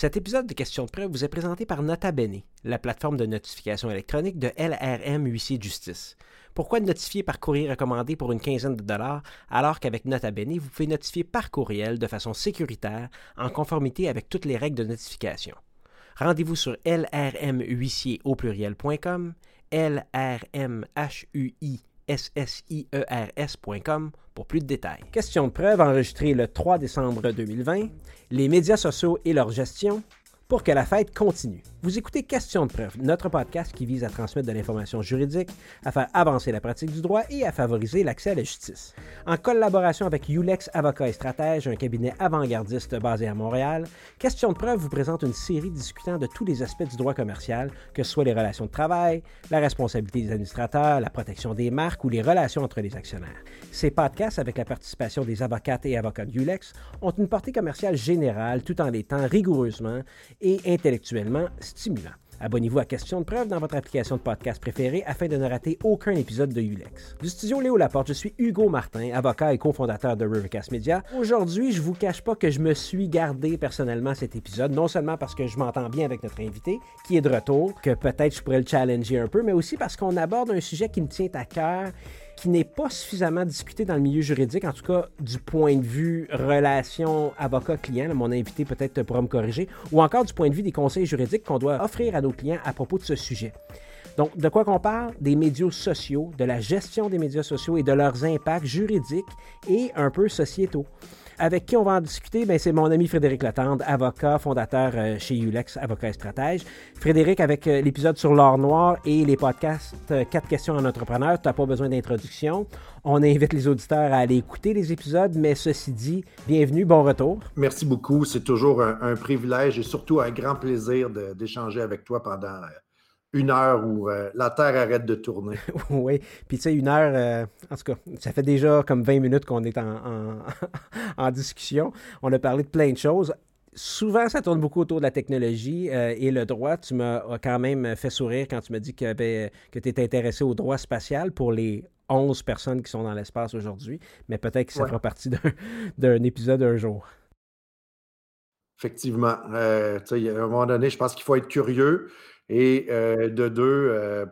Cet épisode de Questions de preuve vous est présenté par Nota Bene, la plateforme de notification électronique de LRM Huissier de Justice. Pourquoi notifier par courrier recommandé pour une quinzaine de dollars alors qu'avec Nota Bene, vous pouvez notifier par courriel de façon sécuritaire en conformité avec toutes les règles de notification? Rendez-vous sur lrmhuissier au lrmhui S-S-I-E-R-S.com pour plus de détails. Question de preuve enregistrée le 3 décembre 2020. Les médias sociaux et leur gestion pour que la fête continue. Vous écoutez Question de preuve, notre podcast qui vise à transmettre de l'information juridique, à faire avancer la pratique du droit et à favoriser l'accès à la justice. En collaboration avec Ulex Avocat et Stratège, un cabinet avant-gardiste basé à Montréal, Question de preuve vous présente une série discutant de tous les aspects du droit commercial, que ce soit les relations de travail, la responsabilité des administrateurs, la protection des marques ou les relations entre les actionnaires. Ces podcasts, avec la participation des avocates et avocats de Ulex, ont une portée commerciale générale tout en étant rigoureusement et intellectuellement stimulant. Abonnez-vous à Question de preuve dans votre application de podcast préférée afin de ne rater aucun épisode de ULEX. Du studio Léo Laporte, je suis Hugo Martin, avocat et cofondateur de Rivercast Media. Aujourd'hui, je vous cache pas que je me suis gardé personnellement cet épisode, non seulement parce que je m'entends bien avec notre invité, qui est de retour, que peut-être je pourrais le challenger un peu, mais aussi parce qu'on aborde un sujet qui me tient à cœur qui n'est pas suffisamment discuté dans le milieu juridique, en tout cas du point de vue relation avocat-client. Mon invité peut-être pourra me corriger, ou encore du point de vue des conseils juridiques qu'on doit offrir à nos clients à propos de ce sujet. Donc, de quoi qu'on parle? Des médias sociaux, de la gestion des médias sociaux et de leurs impacts juridiques et un peu sociétaux. Avec qui on va en discuter? Ben, c'est mon ami Frédéric Latande, avocat, fondateur euh, chez Ulex, avocat et stratège. Frédéric, avec euh, l'épisode sur l'or noir et les podcasts 4 euh, questions en entrepreneur, tu n'as pas besoin d'introduction. On invite les auditeurs à aller écouter les épisodes, mais ceci dit, bienvenue, bon retour. Merci beaucoup. C'est toujours un, privilège et surtout un grand plaisir d'échanger avec toi pendant une heure où euh, la Terre arrête de tourner. oui, puis tu sais, une heure, euh, en tout cas, ça fait déjà comme 20 minutes qu'on est en, discussion. On a parlé de plein de choses. Souvent, ça tourne beaucoup autour de la technologie euh, et le droit. Tu m'as quand même fait sourire quand tu m'as dit que, que tu étais intéressé au droit spatial pour les 11 personnes qui sont dans l'espace aujourd'hui, mais peut-être que ça fera partie d'un épisode un jour. Effectivement. À un moment donné, je pense qu'il faut être curieux. Et euh, de deux, euh,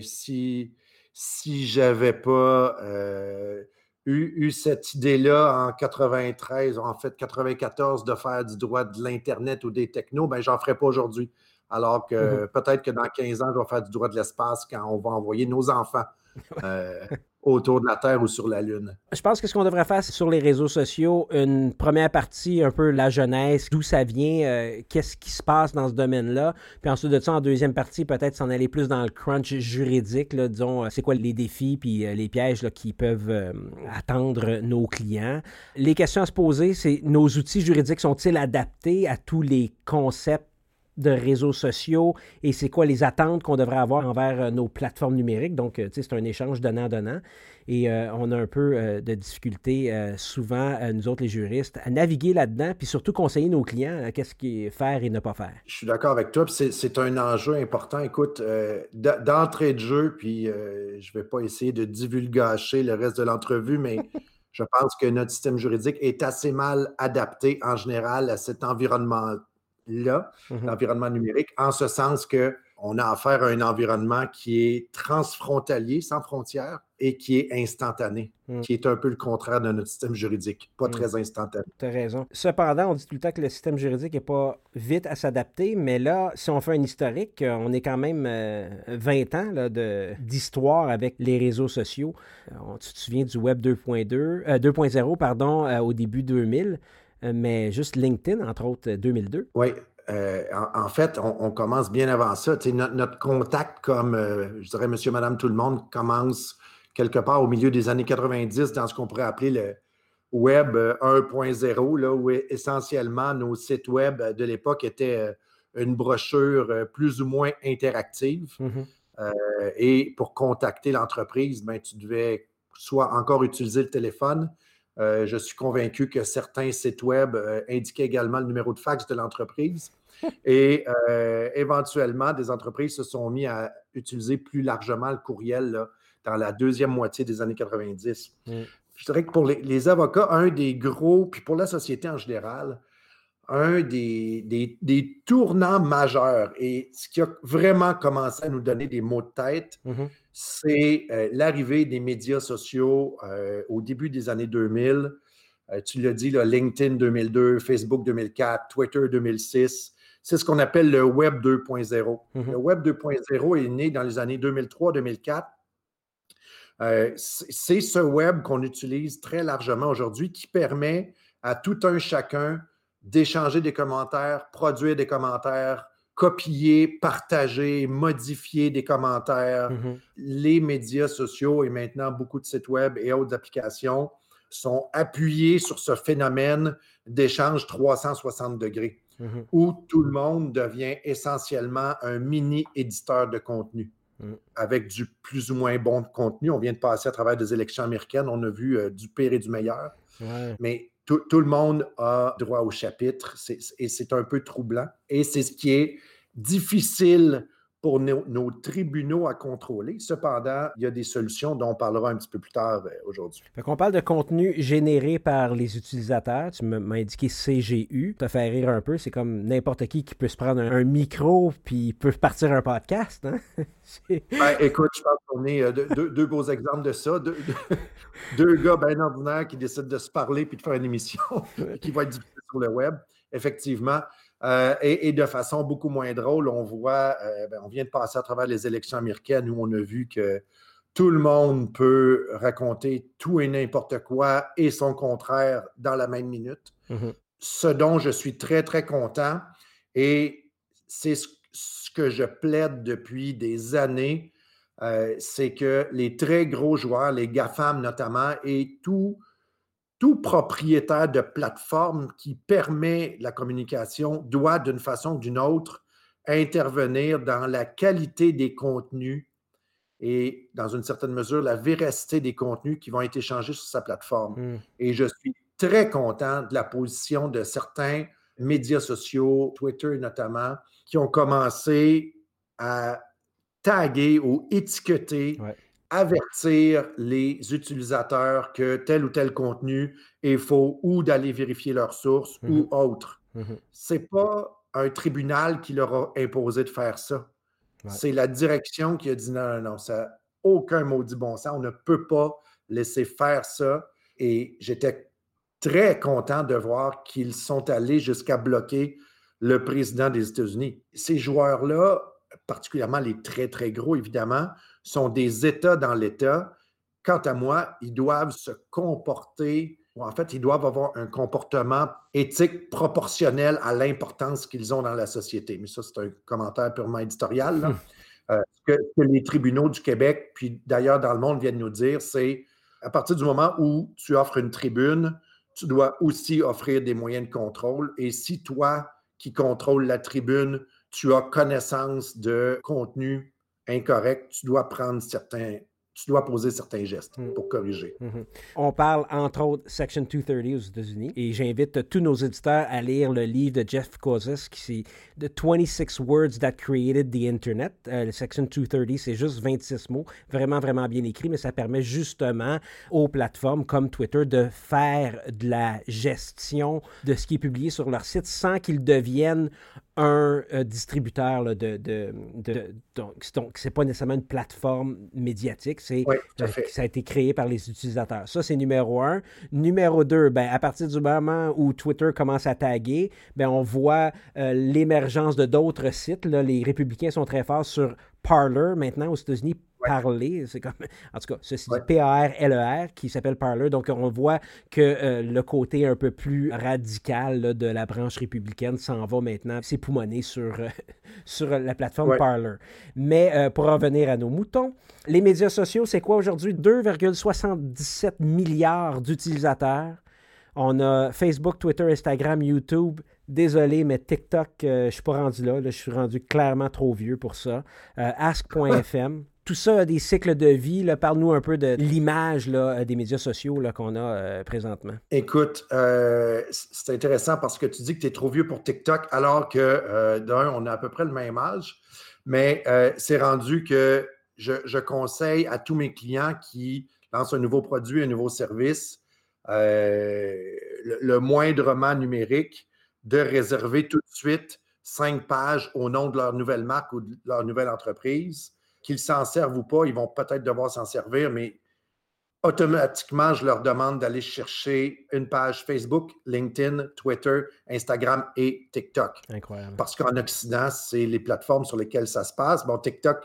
si, si j'avais pas euh, eu, cette idée-là en 93, en fait 94, de faire du droit de l'Internet ou des technos, ben, j'en ferais pas aujourd'hui. Alors que mmh peut-être que dans 15 ans, je vais faire du droit de l'espace quand on va envoyer nos enfants autour de la Terre ou sur la Lune? Je pense que ce qu'on devrait faire, c'est sur les réseaux sociaux, une première partie, un peu la jeunesse, d'où ça vient, euh, qu'est-ce qui se passe dans ce domaine-là. Puis ensuite de ça, en deuxième partie, peut-être s'en aller plus dans le crunch juridique, disons, euh, c'est quoi les défis puis euh, les pièges qui peuvent attendre nos clients. Les questions à se poser, c'est nos outils juridiques sont-ils adaptés à tous les concepts de réseaux sociaux et c'est quoi les attentes qu'on devrait avoir envers euh, nos plateformes numériques. Donc, euh, tu sais, c'est un échange donnant-donnant. Et euh, on a un peu de difficulté souvent, nous autres les juristes, à naviguer là-dedans, puis surtout conseiller nos clients qu'est-ce qui est faire et ne pas faire. Je suis d'accord avec toi, c'est un enjeu important. Écoute, d'entrée de jeu, puis je ne vais pas essayer de divulgacher le reste de l'entrevue, mais je pense que notre système juridique est assez mal adapté en général à cet environnement là, mmh l'environnement numérique, en ce sens qu'on a affaire à un environnement qui est transfrontalier, sans frontières, et qui est instantané, mmh. qui est un peu le contraire de notre système juridique, pas mmh. très instantané. Tu as raison. Cependant, on dit tout le temps que le système juridique n'est pas vite à s'adapter, mais là, si on fait un historique, euh, on est quand même 20 euh, ans d'histoire avec les réseaux sociaux. Euh, tu te souviens du Web 2.2, 2.0, pardon, au début 2000. Euh, mais juste LinkedIn, entre autres, 2002. Euh, oui. Euh, en, fait, on, commence bien avant ça. Notre, contact comme, je dirais, monsieur, madame, tout le monde commence quelque part au milieu des années 90 dans ce qu'on pourrait appeler le Web 1.0, là, où essentiellement nos sites Web de l'époque étaient une brochure plus ou moins interactive. Mm-hmm. et pour contacter l'entreprise, ben, tu devais soit encore utiliser le téléphone, euh, je suis convaincu que certains sites web euh, indiquaient également le numéro de fax de l'entreprise. Et euh, éventuellement, des entreprises se sont mis à utiliser plus largement le courriel dans la deuxième moitié des années 90. Mm. Je dirais que pour les, avocats, un des gros, puis pour la société en général, un des, des, tournants majeurs et ce qui a vraiment commencé à nous donner des mots de tête, mm-hmm. c'est euh, l'arrivée des médias sociaux euh, au début des années 2000. Euh, tu l'as dit, LinkedIn 2002, Facebook 2004, Twitter 2006. C'est ce qu'on appelle le Web 2.0. Mm-hmm. Le Web 2.0 est né dans les années 2003-2004. c'est ce web qu'on utilise très largement aujourd'hui qui permet à tout un chacun d'échanger des commentaires, produire des commentaires, copier, partager, modifier des commentaires. Mm-hmm. Les médias sociaux et maintenant beaucoup de sites web et autres applications sont appuyés sur ce phénomène d'échange 360 degrés, mm-hmm. où tout le monde devient essentiellement un mini éditeur de contenu. Mm. Avec du plus ou moins bon contenu. On vient de passer à travers des élections américaines. On a vu euh, du pire et du meilleur. Mais tout, le monde a droit au chapitre et c'est un peu troublant. Et c'est ce qui est difficile pour nos, tribunaux à contrôler. Cependant, il y a des solutions dont on parlera un petit peu plus tard euh, aujourd'hui. On parle de contenu généré par les utilisateurs. Tu m'as indiqué CGU. Ça fait rire un peu. C'est comme n'importe qui qui peut se prendre un, micro puis peut partir un podcast. Hein? Ben, écoute, je pense qu'on est euh, deux, beaux exemples de ça. Deux, gars bien ordinaires qui décident de se parler puis de faire une émission qui va être diffusée sur le web. Effectivement, euh, et, de façon beaucoup moins drôle, on voit, euh, ben, on vient de passer à travers les élections américaines où on a vu que tout le monde peut raconter tout et n'importe quoi et son contraire dans la même minute. Mm-hmm. Ce dont je suis très, très content et c'est ce, que je plaide depuis des années, euh, c'est que les très gros joueurs, les GAFAM notamment, et tout tout propriétaire de plateforme qui permet la communication doit, d'une façon ou d'une autre, intervenir dans la qualité des contenus et, dans une certaine mesure, la véracité des contenus qui vont être échangés sur sa plateforme. Hmm. Et je suis très content de la position de certains médias sociaux, Twitter notamment, qui ont commencé à taguer ou étiqueter avertir les utilisateurs que tel ou tel contenu est faux ou d'aller vérifier leurs sources ou mmh autre. Mmh Ce n'est pas un tribunal qui leur a imposé de faire ça. C'est la direction qui a dit non, non, non, ça n'a aucun maudit bon sens. On ne peut pas laisser faire ça. Et j'étais très content de voir qu'ils sont allés jusqu'à bloquer le président des États-Unis. Ces joueurs-là, particulièrement les très, très gros, évidemment, sont des États dans l'État. Quant à moi, ils doivent se comporter, ou en fait, ils doivent avoir un comportement éthique proportionnel à l'importance qu'ils ont dans la société. Mais ça, c'est un commentaire purement éditorial. Hum. Euh, ce, que, les tribunaux du Québec, puis d'ailleurs dans le monde, viennent nous dire, c'est à partir du moment où tu offres une tribune, tu dois aussi offrir des moyens de contrôle. Et si toi, qui contrôles la tribune, tu as connaissance de contenu incorrect, tu dois prendre certains, tu dois poser certains gestes mm. pour corriger. Mm-hmm. On parle entre autres Section 230 aux États-Unis et j'invite tous nos éditeurs à lire le livre de Jeff Kozis qui c'est The 26 Words That Created the Internet. Euh, le Section 230, c'est juste 26 mots, vraiment, vraiment bien écrit, mais ça permet justement aux plateformes comme Twitter de faire de la gestion de ce qui est publié sur leur site sans qu'ils deviennent un euh, distributeur de, de, de, donc c'est pas nécessairement une plateforme médiatique, c'est euh, ça a été créé par les utilisateurs. Ça c'est numéro un. Numéro deux, ben à partir du moment où Twitter commence à taguer, ben on voit euh, l'émergence de d'autres sites. Là. Les républicains sont très forts sur Parler maintenant aux États-Unis parler. C'est comme, en tout cas, ceci dit P-A-R-L-E-R, qui s'appelle Parler. Donc, on voit que euh, le côté un peu plus radical de la branche républicaine s'en va maintenant s'époumoner sur, euh, sur la plateforme Parler. Mais euh, pour revenir à nos moutons, les médias sociaux, c'est quoi aujourd'hui? 2,77 milliards d'utilisateurs. On a Facebook, Twitter, Instagram, YouTube. Désolé, mais TikTok, je ne suis pas rendu là, Je suis rendu clairement trop vieux pour ça. Ask.fm tout ça a des cycles de vie. Parle-nous un peu de l'image des médias sociaux qu'on a euh, présentement. Écoute, euh, c'est intéressant parce que tu dis que tu es trop vieux pour TikTok alors que euh, d'un, on a à peu près le même âge. Mais c'est rendu que je, conseille à tous mes clients qui lancent un nouveau produit, un nouveau service, le, moindrement numérique, de réserver tout de suite cinq pages au nom de leur nouvelle marque ou de leur nouvelle entreprise. Qu'ils s'en servent ou pas, ils vont peut-être devoir s'en servir, mais automatiquement, je leur demande d'aller chercher une page Facebook, LinkedIn, Twitter, Instagram et TikTok. Incroyable. Parce qu'en Occident, c'est les plateformes sur lesquelles ça se passe. Bon, TikTok,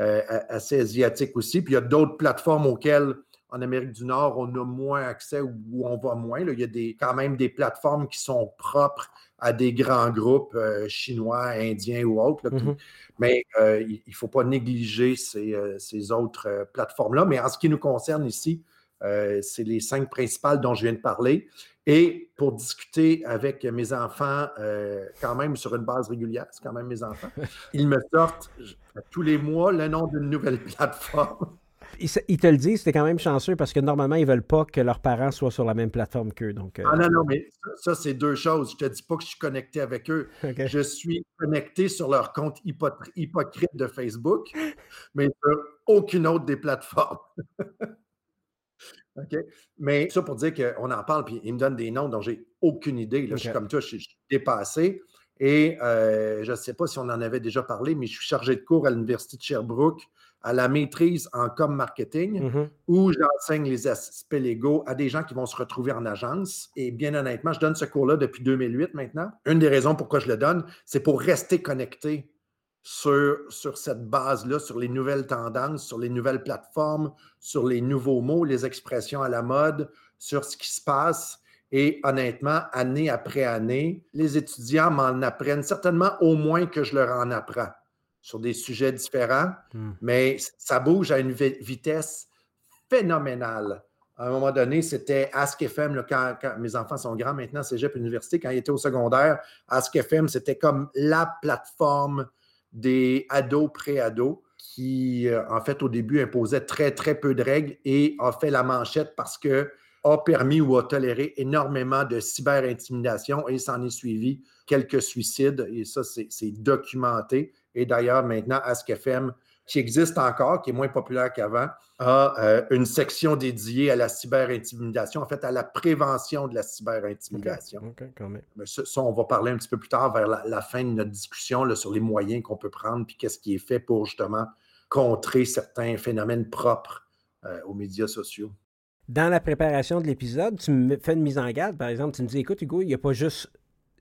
euh, assez asiatique aussi. Puis il y a d'autres plateformes auxquelles en Amérique du Nord, on a moins accès ou on va moins. Il y a des, quand même des plateformes qui sont propres à des grands groupes euh, chinois, indiens ou autres. Mm-hmm. Mais euh, il ne faut pas négliger ces, euh, ces autres plateformes-là. Mais en ce qui nous concerne ici, c'est les cinq principales dont je viens de parler. Et pour discuter avec mes enfants, quand même sur une base régulière, c'est quand même mes enfants, ils me sortent tous les mois le nom d'une nouvelle plateforme. Ils, te le disent, c'est quand même chanceux parce que normalement, ils ne veulent pas que leurs parents soient sur la même plateforme qu'eux. Donc, euh. Ah non, non, mais ça, c'est deux choses. Je ne te dis pas que je suis connecté avec eux. Je suis connecté sur leur compte hypocrite de Facebook, mais sur aucune autre des plateformes. OK? Mais ça pour dire qu'on en parle, puis ils me donnent des noms dont j'ai aucune idée. Là. Je suis comme toi, je suis, dépassé. Et euh, je ne sais pas si on en avait déjà parlé, mais je suis chargé de cours à l'Université de Sherbrooke à la maîtrise en com marketing mm-hmm. où j'enseigne les aspects légaux à des gens qui vont se retrouver en agence. Et bien honnêtement, je donne ce cours-là depuis 2008 maintenant. Une des raisons pourquoi je le donne, c'est pour rester connecté sur, sur cette base-là, sur les nouvelles tendances, sur les nouvelles plateformes, sur les nouveaux mots, les expressions à la mode, sur ce qui se passe. Et honnêtement, année après année, les étudiants m'en apprennent certainement au moins que je leur en apprends sur des sujets différents, hmm. mais ça bouge à une vitesse phénoménale. À un moment donné, c'était Ask FM, quand, mes enfants sont grands maintenant, Cégep Université, quand ils étaient au secondaire, Ask FM, c'était comme la plateforme des ados, pré-ados, qui, euh, en fait, au début, imposait très, très peu de règles et a fait la manchette parce que a permis ou a toléré énormément de cyber-intimidation et s'en est suivi quelques suicides, et ça, c'est documenté. Et d'ailleurs, maintenant, Ask FM, qui existe encore, qui est moins populaire qu'avant, a euh, une section dédiée à la cyber-intimidation, en fait, à la prévention de la cyber-intimidation. ça, on va parler un petit peu plus tard, vers la, fin de notre discussion, là, sur les moyens qu'on peut prendre, puis qu'est-ce qui est fait pour justement contrer certains phénomènes propres euh, aux médias sociaux. Dans la préparation de l'épisode, tu me fais une mise en garde, par exemple, tu me dis, écoute, Hugo, il n'y a pas juste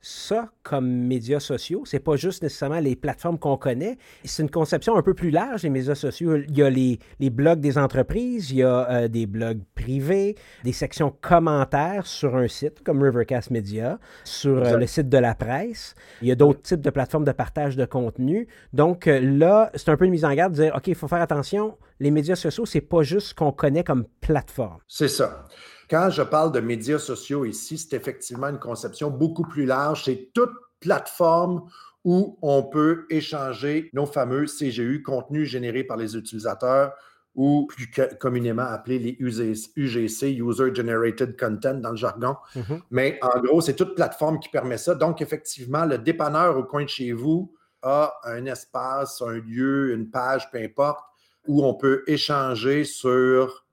ça comme médias sociaux. C'est pas juste nécessairement les plateformes qu'on connaît. C'est une conception un peu plus large, les médias sociaux. Il y a les, blogs des entreprises, il y a euh, des blogs privés, des sections commentaires sur un site comme Rivercast Media, sur euh, le site de la presse. Il y a d'autres types de plateformes de partage de contenu. Donc euh, là, c'est un peu une mise en garde de dire, OK, il faut faire attention, les médias sociaux, c'est pas juste ce qu'on connaît comme plateforme. C'est ça. Quand je parle de médias sociaux ici, c'est effectivement une conception beaucoup plus large. C'est toute plateforme où on peut échanger nos fameux CGU, contenus générés par les utilisateurs, ou plus communément appelés les UGC, User Generated Content dans le jargon. Mm-hmm. Mais en gros, c'est toute plateforme qui permet ça. Donc, effectivement, le dépanneur au coin de chez vous a un espace, un lieu, une page, peu importe, où on peut échanger sur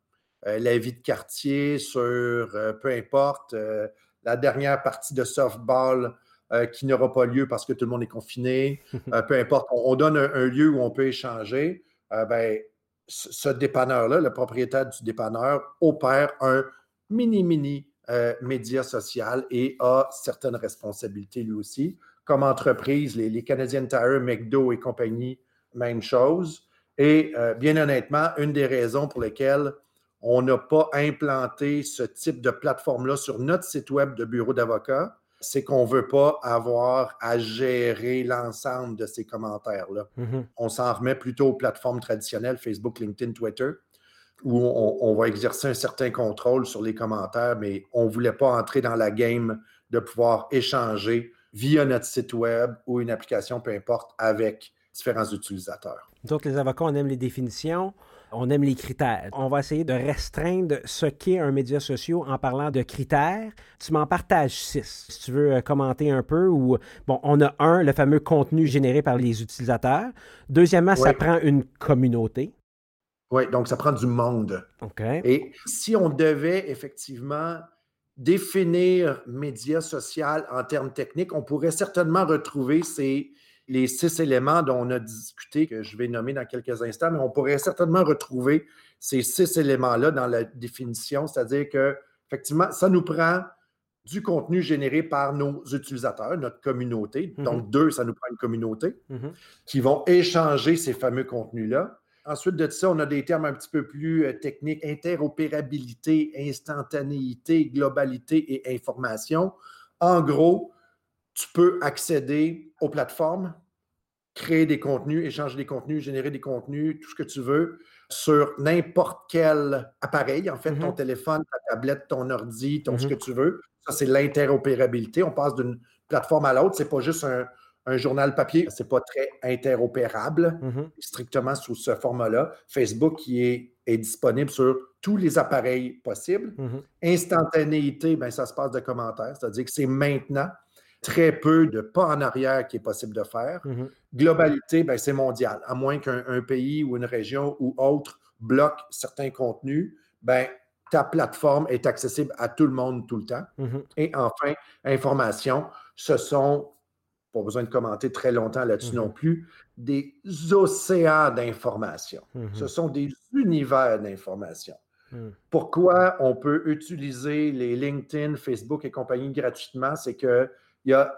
la vie de quartier, sur euh, peu importe, euh, la dernière partie de softball qui n'aura pas lieu parce que tout le monde est confiné, peu importe, on, donne un, lieu où on peut échanger. ben, ce dépanneur-là, le propriétaire du dépanneur, opère un mini-mini média social et a certaines responsabilités lui aussi. Comme entreprise, les, les Canadian Tire, McDo et compagnie, même chose. Et bien honnêtement, une des raisons pour lesquelles on n'a pas implanté ce type de plateforme-là sur notre site web de bureau d'avocat, c'est qu'on ne veut pas avoir à gérer l'ensemble de ces commentaires-là. Mm-hmm. On s'en remet plutôt aux plateformes traditionnelles, Facebook, LinkedIn, Twitter, où on, va exercer un certain contrôle sur les commentaires, mais on ne voulait pas entrer dans la game de pouvoir échanger via notre site web ou une application, peu importe, avec différents utilisateurs. Donc, les avocats, on aime les définitions on aime les critères. On va essayer de restreindre ce qu'est un média social en parlant de critères. Tu m'en partages six, si tu veux euh, commenter un peu. Ou, bon, on a un, le fameux contenu généré par les utilisateurs. Deuxièmement, ça prend une communauté. Oui, donc ça prend du monde. OK. Et si on devait effectivement définir média social en termes techniques, on pourrait certainement retrouver ces, les six éléments dont on a discuté, que je vais nommer dans quelques instants, mais on pourrait certainement retrouver ces six éléments-là dans la définition, c'est-à-dire que, effectivement, ça nous prend du contenu généré par nos utilisateurs, notre communauté. Mhm. Donc, deux, ça nous prend une communauté Mhm. qui vont échanger ces fameux contenus-là. Ensuite de ça, on a des termes un petit peu plus euh, techniques, interopérabilité, instantanéité, globalité et information. En gros, tu peux accéder aux plateformes, créer des contenus, échanger des contenus, générer des contenus, tout ce que tu veux, sur n'importe quel appareil, en fait, ton Mhm. téléphone, ta tablette, ton ordi, ton ce Mhm. que tu veux. Ça, c'est l'interopérabilité. On passe d'une plateforme à l'autre. C'est pas juste un, un journal papier. C'est pas très interopérable, Mhm. strictement sous ce format-là. Facebook qui est, est disponible sur tous les appareils possibles. Mhm. Instantanéité, ben, ça se passe de commentaires, c'est-à-dire que c'est maintenant très peu de pas en arrière qui est possible de faire. Mhm. Globalité, ben, c'est mondial. À moins qu'un un pays ou une région ou autre bloque certains contenus, ben, ta plateforme est accessible à tout le monde tout le temps. Mhm. Et enfin, information, ce sont, pas besoin de commenter très longtemps là-dessus Mhm. non plus, des océans d'informations. Ce sont des univers d'informations. Pourquoi on peut utiliser les LinkedIn, Facebook et compagnie gratuitement? C'est qu'il y a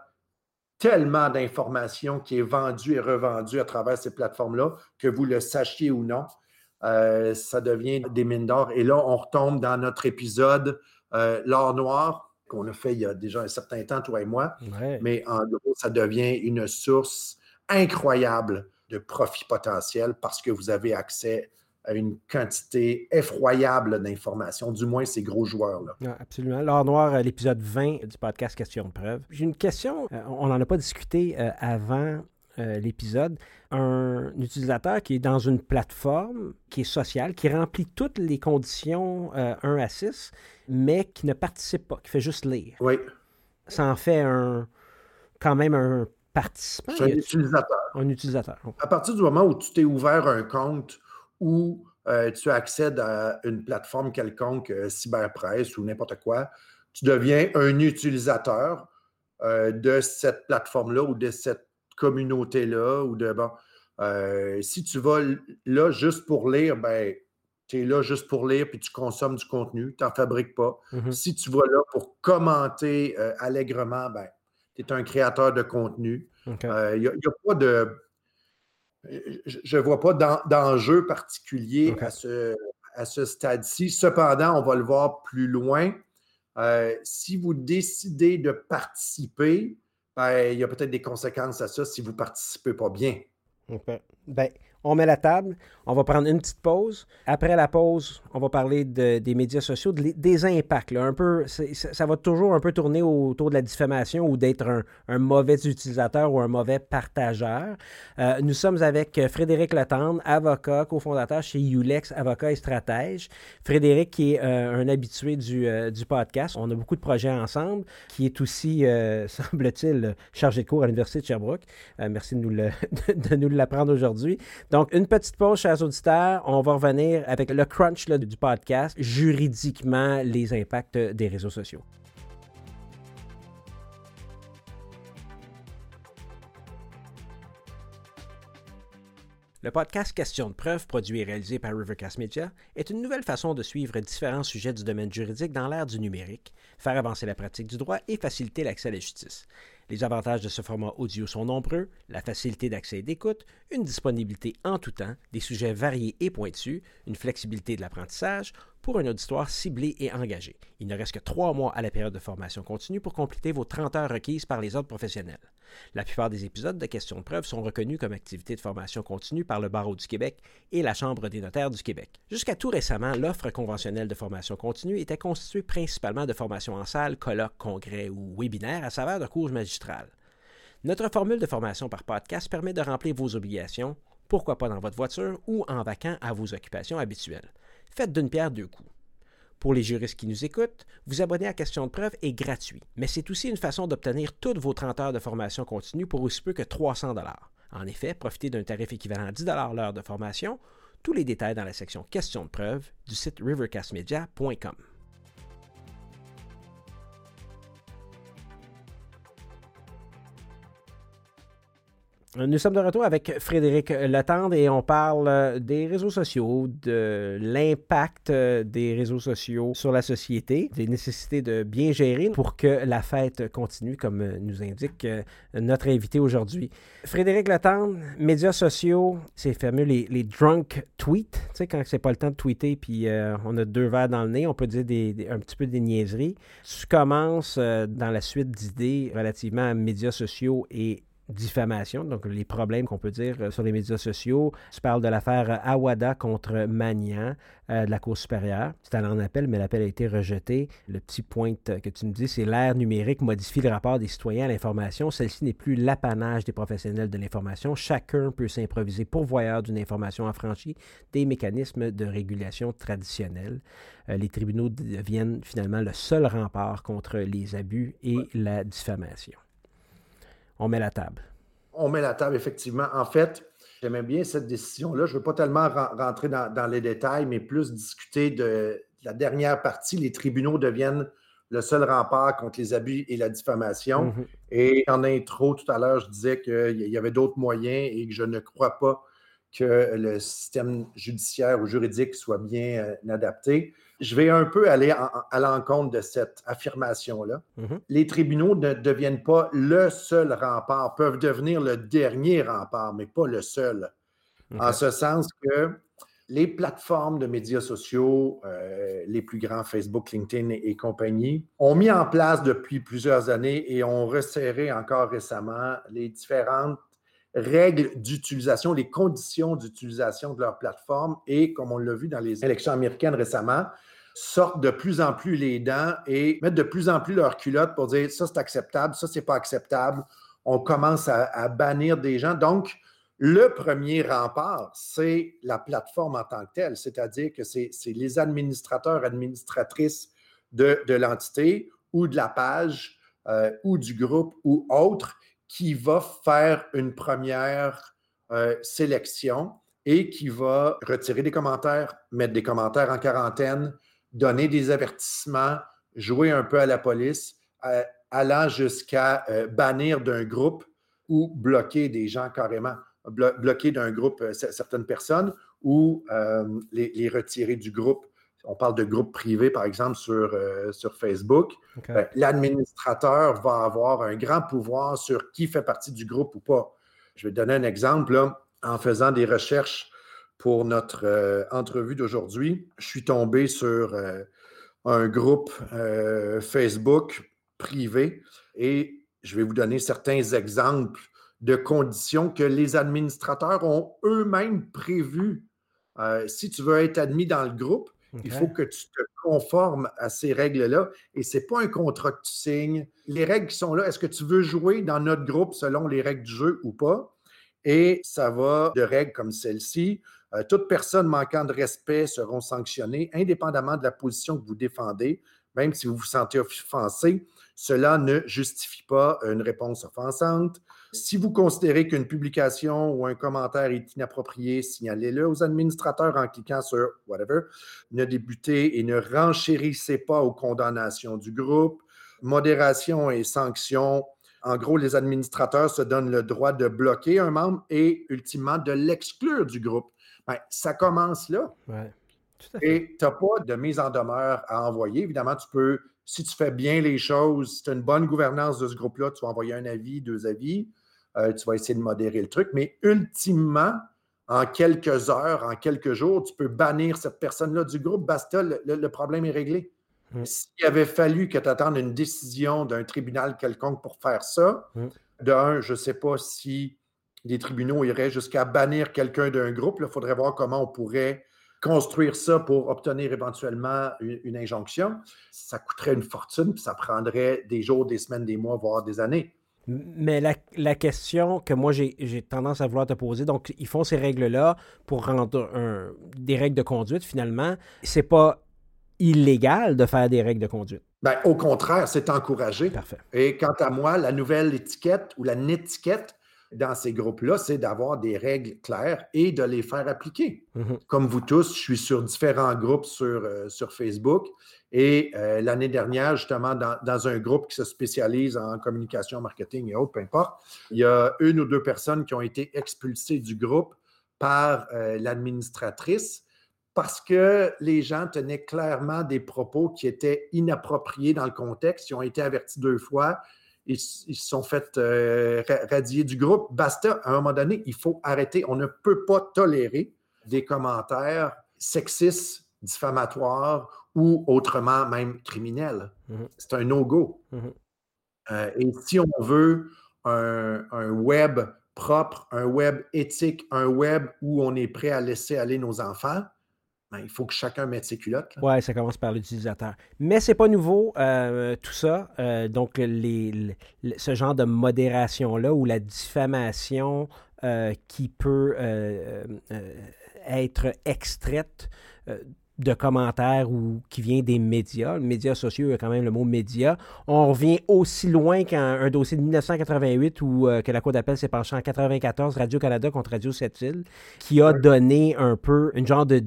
tellement d'informations qui est vendue et revendue à travers ces plateformes-là, que vous le sachiez ou non, euh, ça devient des mines d'or. Et là, on retombe dans notre épisode euh, L'or noir, qu'on a fait il y a déjà un certain temps, toi et moi. Ouais. Mais en gros, ça devient une source incroyable de profit potentiel parce que vous avez accès à une quantité effroyable d'informations, du moins ces gros joueurs-là. Ah, absolument. L'or noir, euh, l'épisode 20 du podcast Question de preuve. J'ai une question, euh, on n'en a pas discuté euh, avant euh, l'épisode. Un utilisateur qui est dans une plateforme qui est sociale, qui remplit toutes les conditions euh, 1 à 6, mais qui ne participe pas, qui fait juste lire. Oui, Ça en fait un quand même un participant, c'est un utilisateur. un utilisateur. À partir du moment où tu t'es ouvert un compte ou euh, tu accèdes à une plateforme quelconque, euh, cyberpresse ou n'importe quoi, tu deviens un utilisateur euh, de cette plateforme-là ou de cette communauté-là ou de bon. euh, si tu vas là juste pour lire, ben tu es là juste pour lire puis tu consommes du contenu, tu n'en fabriques pas. Mhm. Si tu vas là pour commenter allègrement, ben, tu es un créateur de contenu. Il n'y a pas de. Je ne vois pas d'en- d'enjeu particulier à ce, à ce stade-ci. Cependant, on va le voir plus loin. Euh, si vous décidez de participer, ben, il y a peut-être des conséquences à ça si vous ne participez pas bien. Ben, on met la table, on va prendre une petite pause. Après la pause, on va parler de- des médias sociaux, des impacts. un peu, ça, va toujours un peu tourner autour de la diffamation ou d'être un, mauvais utilisateur ou un mauvais partageur. Euh, nous sommes avec Frédéric Letendre, avocat, cofondateur chez Ulex, avocat et stratège. Frédéric qui est euh, un habitué du, euh, du podcast. On a beaucoup de projets ensemble, qui est aussi, semble-t-il, chargé de cours à l'Université de Sherbrooke. Merci de nous l'apprendre aujourd'hui. Donc, une petite pause, chers auditeurs. On va revenir avec le crunch du podcast, juridiquement, les impacts des réseaux sociaux. Le podcast Question de preuve, produit et réalisé par Rivercast Media, est une nouvelle façon de suivre différents sujets du domaine juridique dans l'ère du numérique, faire avancer la pratique du droit et faciliter l'accès à la justice. Les avantages de ce format audio sont nombreux, la facilité d'accès et d'écoute, une disponibilité en tout temps, des sujets variés et pointus, une flexibilité de l'apprentissage pour un auditoire ciblé et engagé. Il ne reste que trois mois à la période de formation continue pour compléter vos 30 heures requises par les autres professionnels. La plupart des épisodes de questions de preuve sont reconnus comme activités de formation continue par le Barreau du Québec et la Chambre des notaires du Québec. Jusqu'à tout récemment, l'offre conventionnelle de formation continue était constituée principalement de formations en salle, colloques, congrès ou webinaires à saveur de cours magistrales. Notre formule de formation par podcast permet de remplir vos obligations, pourquoi pas dans votre voiture ou en vacant à vos occupations habituelles. Faites d'une pierre deux coups. Pour les juristes qui nous écoutent, vous abonner à Question de preuve est gratuit, mais c'est aussi une façon d'obtenir toutes vos 30 heures de formation continue pour aussi peu que 300 En effet, profitez d'un tarif équivalent à 10 l'heure de formation. Tous les détails dans la section Question de preuve du site rivercastmedia.com. Nous sommes de retour avec Frédéric Letendre et on parle euh, des réseaux sociaux, de l'impact euh, des réseaux sociaux sur la société, des nécessités de bien gérer pour que la fête continue, comme nous indique euh, notre invité aujourd'hui. Frédéric Letendre, médias sociaux, c'est fameux les, drunk tweets, tu sais, quand c'est pas le temps de tweeter puis on a deux verres dans le nez, on peut dire des, un petit peu des niaiseries. Tu commences dans la suite d'idées relativement à médias sociaux et diffamation, donc les problèmes qu'on peut dire euh, sur les médias sociaux. Tu parles de l'affaire Awada contre Magnan euh, de la Cour supérieure. C'est allé en appel, mais l'appel a été rejeté. Le petit point que tu me dis, c'est l'ère numérique modifie le rapport des citoyens à l'information. Celle-ci n'est plus l'apanage des professionnels de l'information. Chacun peut s'improviser pourvoyeur d'une information affranchie des mécanismes de régulation traditionnels. Euh, les tribunaux deviennent finalement le seul rempart contre les abus et la diffamation on met la table. On met la table, effectivement. En fait, j'aimais bien cette décision-là. Je ne veux pas tellement rentrer dans, les détails, mais plus discuter de la dernière partie. Les tribunaux deviennent le seul rempart contre les abus et la diffamation. Mm-hmm. Et en intro, tout à l'heure, je disais qu'il y avait d'autres moyens et que je ne crois pas que le système judiciaire ou juridique soit bien euh, adapté. Je vais un peu aller à l'encontre de cette affirmation-là. Mm-hmm. Les tribunaux ne deviennent pas le seul rempart, peuvent devenir le dernier rempart, mais pas le seul. En ce sens que les plateformes de médias sociaux, euh, les plus grands, Facebook, LinkedIn et, compagnie, ont mis en place depuis plusieurs années et ont resserré encore récemment les différentes règles d'utilisation, les conditions d'utilisation de leur plateforme et, comme on l'a vu dans les élections américaines récemment, sortent de plus en plus les dents et mettent de plus en plus leur culotte pour dire ça c'est acceptable, ça c'est pas acceptable. On commence à, bannir des gens. Donc, le premier rempart, c'est la plateforme en tant que telle, c'est-à-dire que c'est les administrateurs, administratrices de, l'entité ou de la page euh, ou du groupe ou autre qui va faire une première euh, sélection et qui va retirer des commentaires, mettre des commentaires en quarantaine, donner des avertissements, jouer un peu à la police, euh, allant jusqu'à euh, bannir d'un groupe ou bloquer des gens carrément, bloquer d'un groupe certaines personnes ou les, retirer du groupe on parle de groupes privés, par exemple, sur, euh, sur Facebook, ben, l'administrateur va avoir un grand pouvoir sur qui fait partie du groupe ou pas. Je vais donner un exemple. en faisant des recherches pour notre euh, entrevue d'aujourd'hui, je suis tombé sur euh, un groupe Facebook privé et je vais vous donner certains exemples de conditions que les administrateurs ont eux-mêmes prévues. si tu veux être admis dans le groupe, il faut que tu te conformes à ces règles-là. Et ce n'est pas un contrat que tu signes. Les règles qui sont là, est-ce que tu veux jouer dans notre groupe selon les règles du jeu ou pas? Et ça va de règles comme celle-ci. Euh, toute personne manquant de respect seront sanctionnées, indépendamment de la position que vous défendez, même si vous vous sentez offensé. Cela ne justifie pas une réponse offensante. Si vous considérez qu'une publication ou un commentaire est inapproprié, signalez-le aux administrateurs en cliquant sur whatever. Ne débutez et ne renchérissez pas aux condamnations du groupe. Modération et sanctions. En gros, les administrateurs se donnent le droit de bloquer un membre et ultimement de l'exclure du groupe. Ben, ça commence là. Et tu n'as pas de mise en demeure à envoyer. Évidemment, tu peux, si tu fais bien les choses, si tu as une bonne gouvernance de ce groupe-là, tu vas envoyer un avis, deux avis. Euh, tu vas essayer de modérer le truc. Mais ultimement, en quelques heures, en quelques jours, tu peux bannir cette personne-là du groupe. Basta, le, problème est réglé. Mm. S'il avait fallu que tu attendes une décision d'un tribunal quelconque pour faire ça, mm. de un, je ne sais pas si les tribunaux iraient jusqu'à bannir quelqu'un d'un groupe. Il faudrait voir comment on pourrait construire ça pour obtenir éventuellement une, injonction. Ça coûterait une fortune, puis ça prendrait des jours, des semaines, des mois, voire des années. Mais la, question que moi j'ai tendance à vouloir te poser, donc ils font ces règles-là pour rendre des règles de conduite finalement. C'est pas illégal de faire des règles de conduite. Ben, au contraire, c'est encouragé. Parfait. Et quant à moi, la nouvelle étiquette ou la netiquette dans ces groupes-là, c'est d'avoir des règles claires et de les faire appliquer. Mhm. Comme vous tous, je suis sur différents groupes sur, euh, sur Facebook et euh, l'année dernière, justement, dans, dans, un groupe qui se spécialise en communication, marketing et autres, peu importe, il y a une ou deux personnes qui ont été expulsées du groupe par euh, l'administratrice parce que les gens tenaient clairement des propos qui étaient inappropriés dans le contexte. Ils ont été avertis deux fois ils, se sont fait euh, radier du groupe. Basta, à un moment donné, il faut arrêter. On ne peut pas tolérer des commentaires sexistes, diffamatoires ou autrement même criminels. Mhm. C'est un no-go. Mhm. Euh, et si on veut un, un, web propre, un web éthique, un web où on est prêt à laisser aller nos enfants, il faut que chacun mette ses culottes. Oui, ça commence par l'utilisateur. Mais c'est pas nouveau, euh, tout ça. Euh, donc, les, ce genre de modération-là ou la diffamation euh, qui peut être extraite de commentaires ou qui vient des médias. Les médias sociaux, il y a quand même le mot média. On revient aussi loin qu'un dossier de 1988 où que la Cour d'appel s'est penchée en 94, Radio-Canada contre Radio Sept-Îles, qui a donné un peu une genre de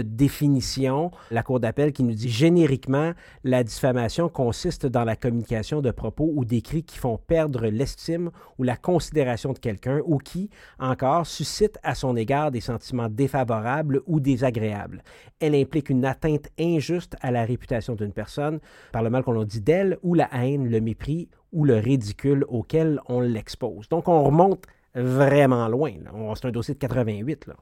définition, la Cour d'appel qui nous dit génériquement, la diffamation consiste dans la communication de propos ou d'écrits qui font perdre l'estime ou la considération de quelqu'un ou qui, encore, suscitent à son égard des sentiments défavorables ou désagréables. Elle implique une atteinte injuste à la réputation d'une personne par le mal qu'on a dit d'elle ou la haine, le mépris ou le ridicule auquel on l'expose. Donc on remonte vraiment loin. C'est un dossier de 88. Là.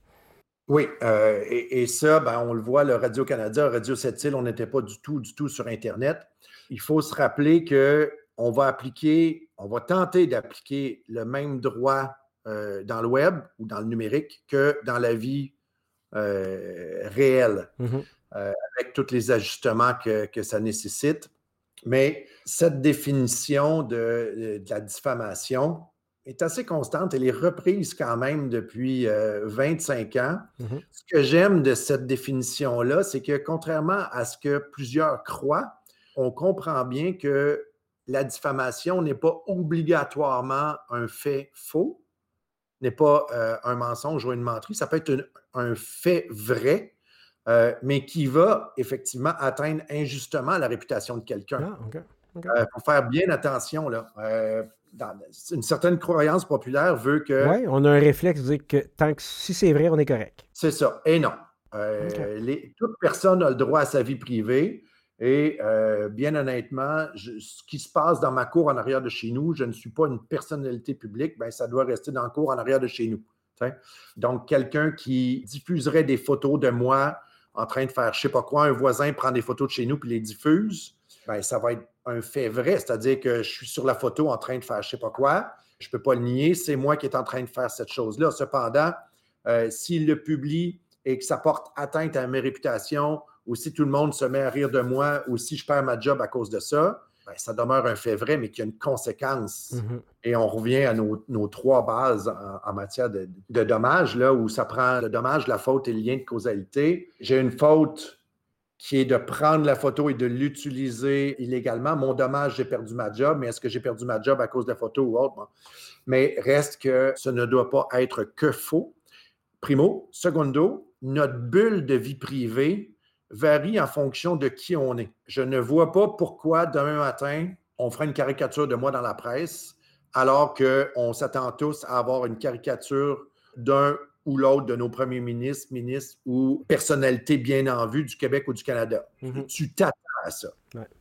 Oui, euh, et, ça, ben, on le voit, le Radio-Canada, Radio 7 on n'était pas du tout, du tout sur Internet. Il faut se rappeler qu'on va appliquer, on va tenter d'appliquer le même droit euh, dans le web ou dans le numérique que dans la vie euh, réelle, mm-hmm. avec tous les ajustements que, que, ça nécessite. Mais cette définition de, de la diffamation, est assez constante. Elle est reprise quand même depuis 25 euh, ans. Mm-hmm. Ce que j'aime de cette définition-là, c'est que contrairement à ce que plusieurs croient, on comprend bien que la diffamation n'est pas obligatoirement un fait faux, n'est pas euh, un mensonge ou une menterie. Ça peut être un fait vrai, euh, mais qui va effectivement atteindre injustement la réputation de quelqu'un. Il faut faire bien attention. Là une certaine croyance populaire veut que. Oui, on a un réflexe de dire que tant que si c'est vrai, on est correct. C'est ça. Et non. Euh, les, toute personne a le droit à sa vie privée. Et euh, bien honnêtement, ce qui se passe dans ma cour en arrière de chez nous, je ne suis pas une personnalité publique, ben, ça doit rester dans la cour en arrière de chez nous. Donc, quelqu'un qui diffuserait des photos de moi en train de faire je ne sais pas quoi, un voisin prend des photos de chez nous puis les diffuse, ben, ça va être un fait vrai, c'est-à-dire que je suis sur la photo en train de faire je ne sais pas quoi, je ne peux pas le nier, c'est moi qui est en train de faire cette chose-là. Cependant, euh, s'il le publie et que ça porte atteinte à mes réputations, ou si tout le monde se met à rire de moi, ou si je perds ma job à cause de ça, ben, ça demeure un fait vrai, mais qui a une conséquence. Mm-hmm. Et on revient à nos, trois bases en, matière de, de, dommages, là, où ça prend le dommage, la faute et le lien de causalité. J'ai une faute qui est de prendre la photo et de l'utiliser illégalement. Mon dommage, j'ai perdu ma job, mais est-ce que j'ai perdu ma job à cause de la photo ou autre? Mais reste que ce ne doit pas être que faux. Primo. Secondo, notre bulle de vie privée varie en fonction de qui on est. Je ne vois pas pourquoi demain matin, on fera une caricature de moi dans la presse, alors qu'on s'attend tous à avoir une caricature d'un ou l'autre de nos premiers ministres, ministres ou personnalités bien en vue du Québec ou du Canada. Mhm. Tu t'attends à ça.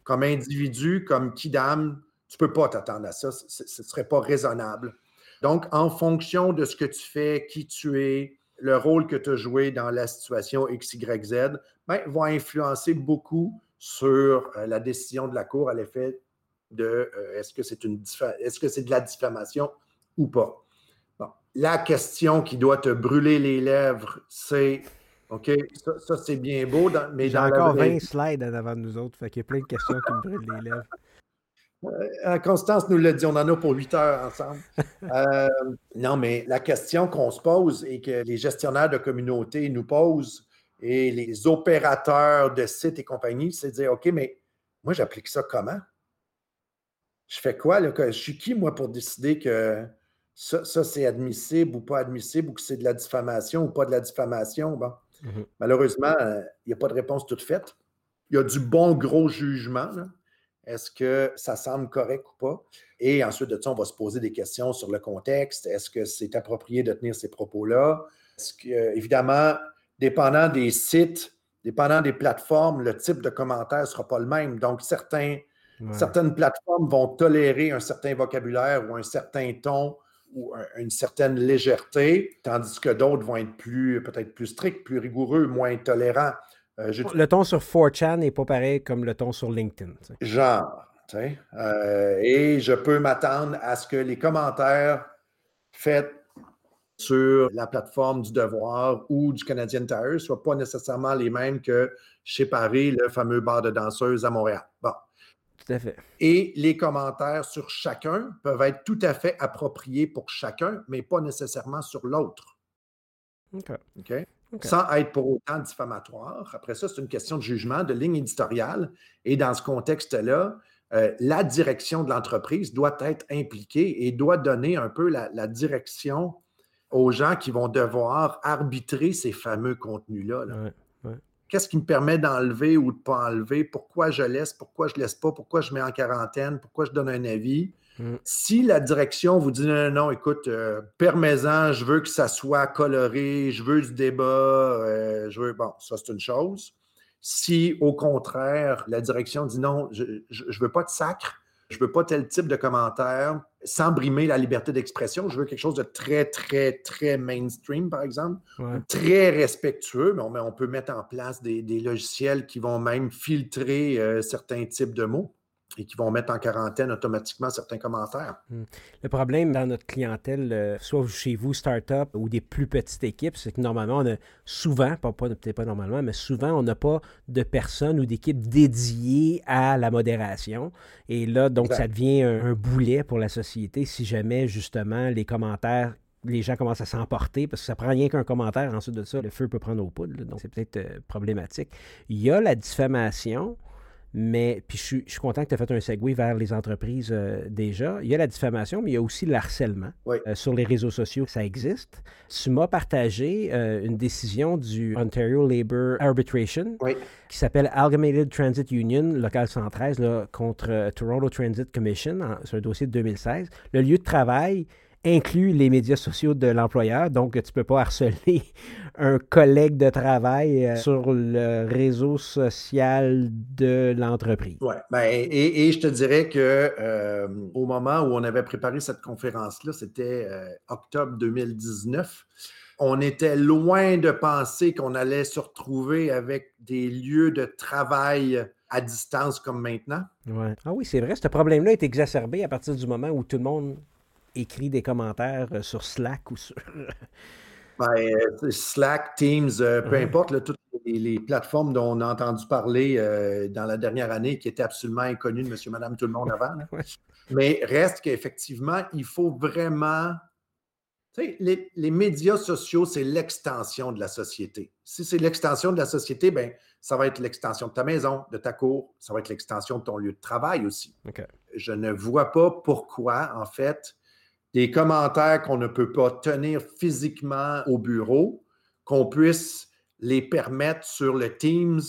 Comme individu, comme kidam, tu ne peux pas t'attendre à ça. Ce ne serait pas raisonnable. Donc, en fonction de ce que tu fais, qui tu es, le rôle que tu as joué dans la situation X, Y, Z, ben, va influencer beaucoup sur euh, la décision de la Cour à l'effet de euh, est-ce que c'est une est-ce que c'est de la diffamation ou pas la question qui doit te brûler les lèvres, c'est OK, ça, c'est bien beau, mais J'ai encore 20 slides en avant de nous autres, fait qu'il y a plein de questions qui me brûlent les lèvres. Euh, Constance nous l'a dit, on en a pour 8 heures ensemble. Euh, non, mais la question qu'on se pose et que les gestionnaires de communauté nous posent et les opérateurs de sites et compagnie, c'est de dire OK, mais moi, j'applique ça comment? Je fais quoi? Là? Je suis qui, moi, pour décider que ça, c'est admissible ou pas admissible, ou que c'est de la diffamation ou pas de la diffamation. Bon. Mhm. Malheureusement, euh, il n'y a pas de réponse toute faite. Il y a du bon gros jugement. Est-ce que ça semble correct ou pas? Et ensuite de ça, on va se poser des questions sur le contexte. Est-ce que c'est approprié de tenir ces propos-là? Est-ce que, évidemment, dépendant des sites, dépendant des plateformes, le type de commentaire ne sera pas le même. Donc, certains, certaines plateformes vont tolérer un certain vocabulaire ou un certain ton ou une certaine légèreté, tandis que d'autres vont être plus, peut-être plus stricts, plus rigoureux, moins tolérants. Euh, le ton sur 4chan n'est pas pareil comme le ton sur LinkedIn. Genre. Euh, et je peux m'attendre à ce que les commentaires faits sur la plateforme du Devoir ou du Canadian Tire ne soient pas nécessairement les mêmes que chez Paris, le fameux bar de danseuses à Montréal. Bon. Tout à fait. Et les commentaires sur chacun peuvent être tout à fait appropriés pour chacun, mais pas nécessairement sur l'autre. OK. Sans être pour autant diffamatoire. Après ça, c'est une question de jugement, de ligne éditoriale. Et dans ce contexte-là, euh, la direction de l'entreprise doit être impliquée et doit donner un peu la, direction aux gens qui vont devoir arbitrer ces fameux contenus-là. Là qu'est-ce qui me permet d'enlever ou de ne pas enlever, pourquoi je laisse, pourquoi je ne laisse pas, pourquoi je mets en quarantaine, pourquoi je donne un avis? Mm. Si la direction vous dit non, non, écoute, euh, permets-en, je veux que ça soit coloré, je veux du débat, euh, je veux. Bon, ça, c'est une chose. Si, au contraire, la direction dit non, je ne veux pas de sacre, je ne veux pas tel type de commentaire sans brimer la liberté d'expression. Je veux quelque chose de très, très, très mainstream, par exemple. Très respectueux, mais on, peut mettre en place des, logiciels qui vont même filtrer euh, certains types de mots et qui vont mettre en quarantaine automatiquement certains commentaires. Hmm. Le problème dans notre clientèle, euh, soit chez vous, start-up ou des plus petites équipes, c'est que normalement, on a souvent, pas, peut-être pas normalement, mais souvent, on n'a pas de personnes ou d'équipes dédiées à la modération. Et là, donc, ça devient un, boulet pour la société si jamais, justement, les commentaires les gens commencent à s'emporter parce que ça prend rien qu'un commentaire. Ensuite de ça, le feu peut prendre aux poudres. donc, c'est peut-être euh, problématique. Il y a la diffamation. Mais, puis je suis, content que tu aies fait un segue vers les entreprises euh, déjà. Il y a la diffamation, mais il y a aussi le harcèlement. Euh, sur les réseaux sociaux, ça existe. Tu m'as partagé euh, une décision du Ontario Labour Arbitration qui s'appelle Amalgamated Transit Union, local 113, contre Toronto Transit Commission, sur un dossier de 2016. Le lieu de travail inclut les médias sociaux de l'employeur. Donc, tu ne peux pas harceler un collègue de travail euh, sur le réseau social de l'entreprise. Oui. Ben, et, je te dirais que euh, au moment où on avait préparé cette conférence-là, c'était euh, octobre 2019 on était loin de penser qu'on allait se retrouver avec des lieux de travail à distance comme maintenant. Ouais. Ah oui, c'est vrai, ce problème-là est exacerbé à partir du moment où tout le monde écrit des commentaires euh, sur Slack ou sur. Ben, euh, Slack, Teams, euh, peu importe, toutes les, plateformes dont on a entendu parler dans la dernière année qui étaient absolument inconnues de monsieur, madame, tout le monde avant. Mais reste qu'effectivement, il faut vraiment. Tu sais, les, les, médias sociaux, c'est l'extension de la société. Si c'est l'extension de la société, ben, ça va être l'extension de ta maison, de ta cour, ça va être l'extension de ton lieu de travail aussi. Je ne vois pas pourquoi, en fait, des commentaires qu'on ne peut pas tenir physiquement au bureau, qu'on puisse les permettre sur le Teams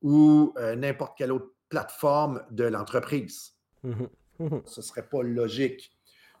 ou euh, n'importe quelle autre plateforme de l'entreprise. Mm-hmm. Ce ne serait pas logique.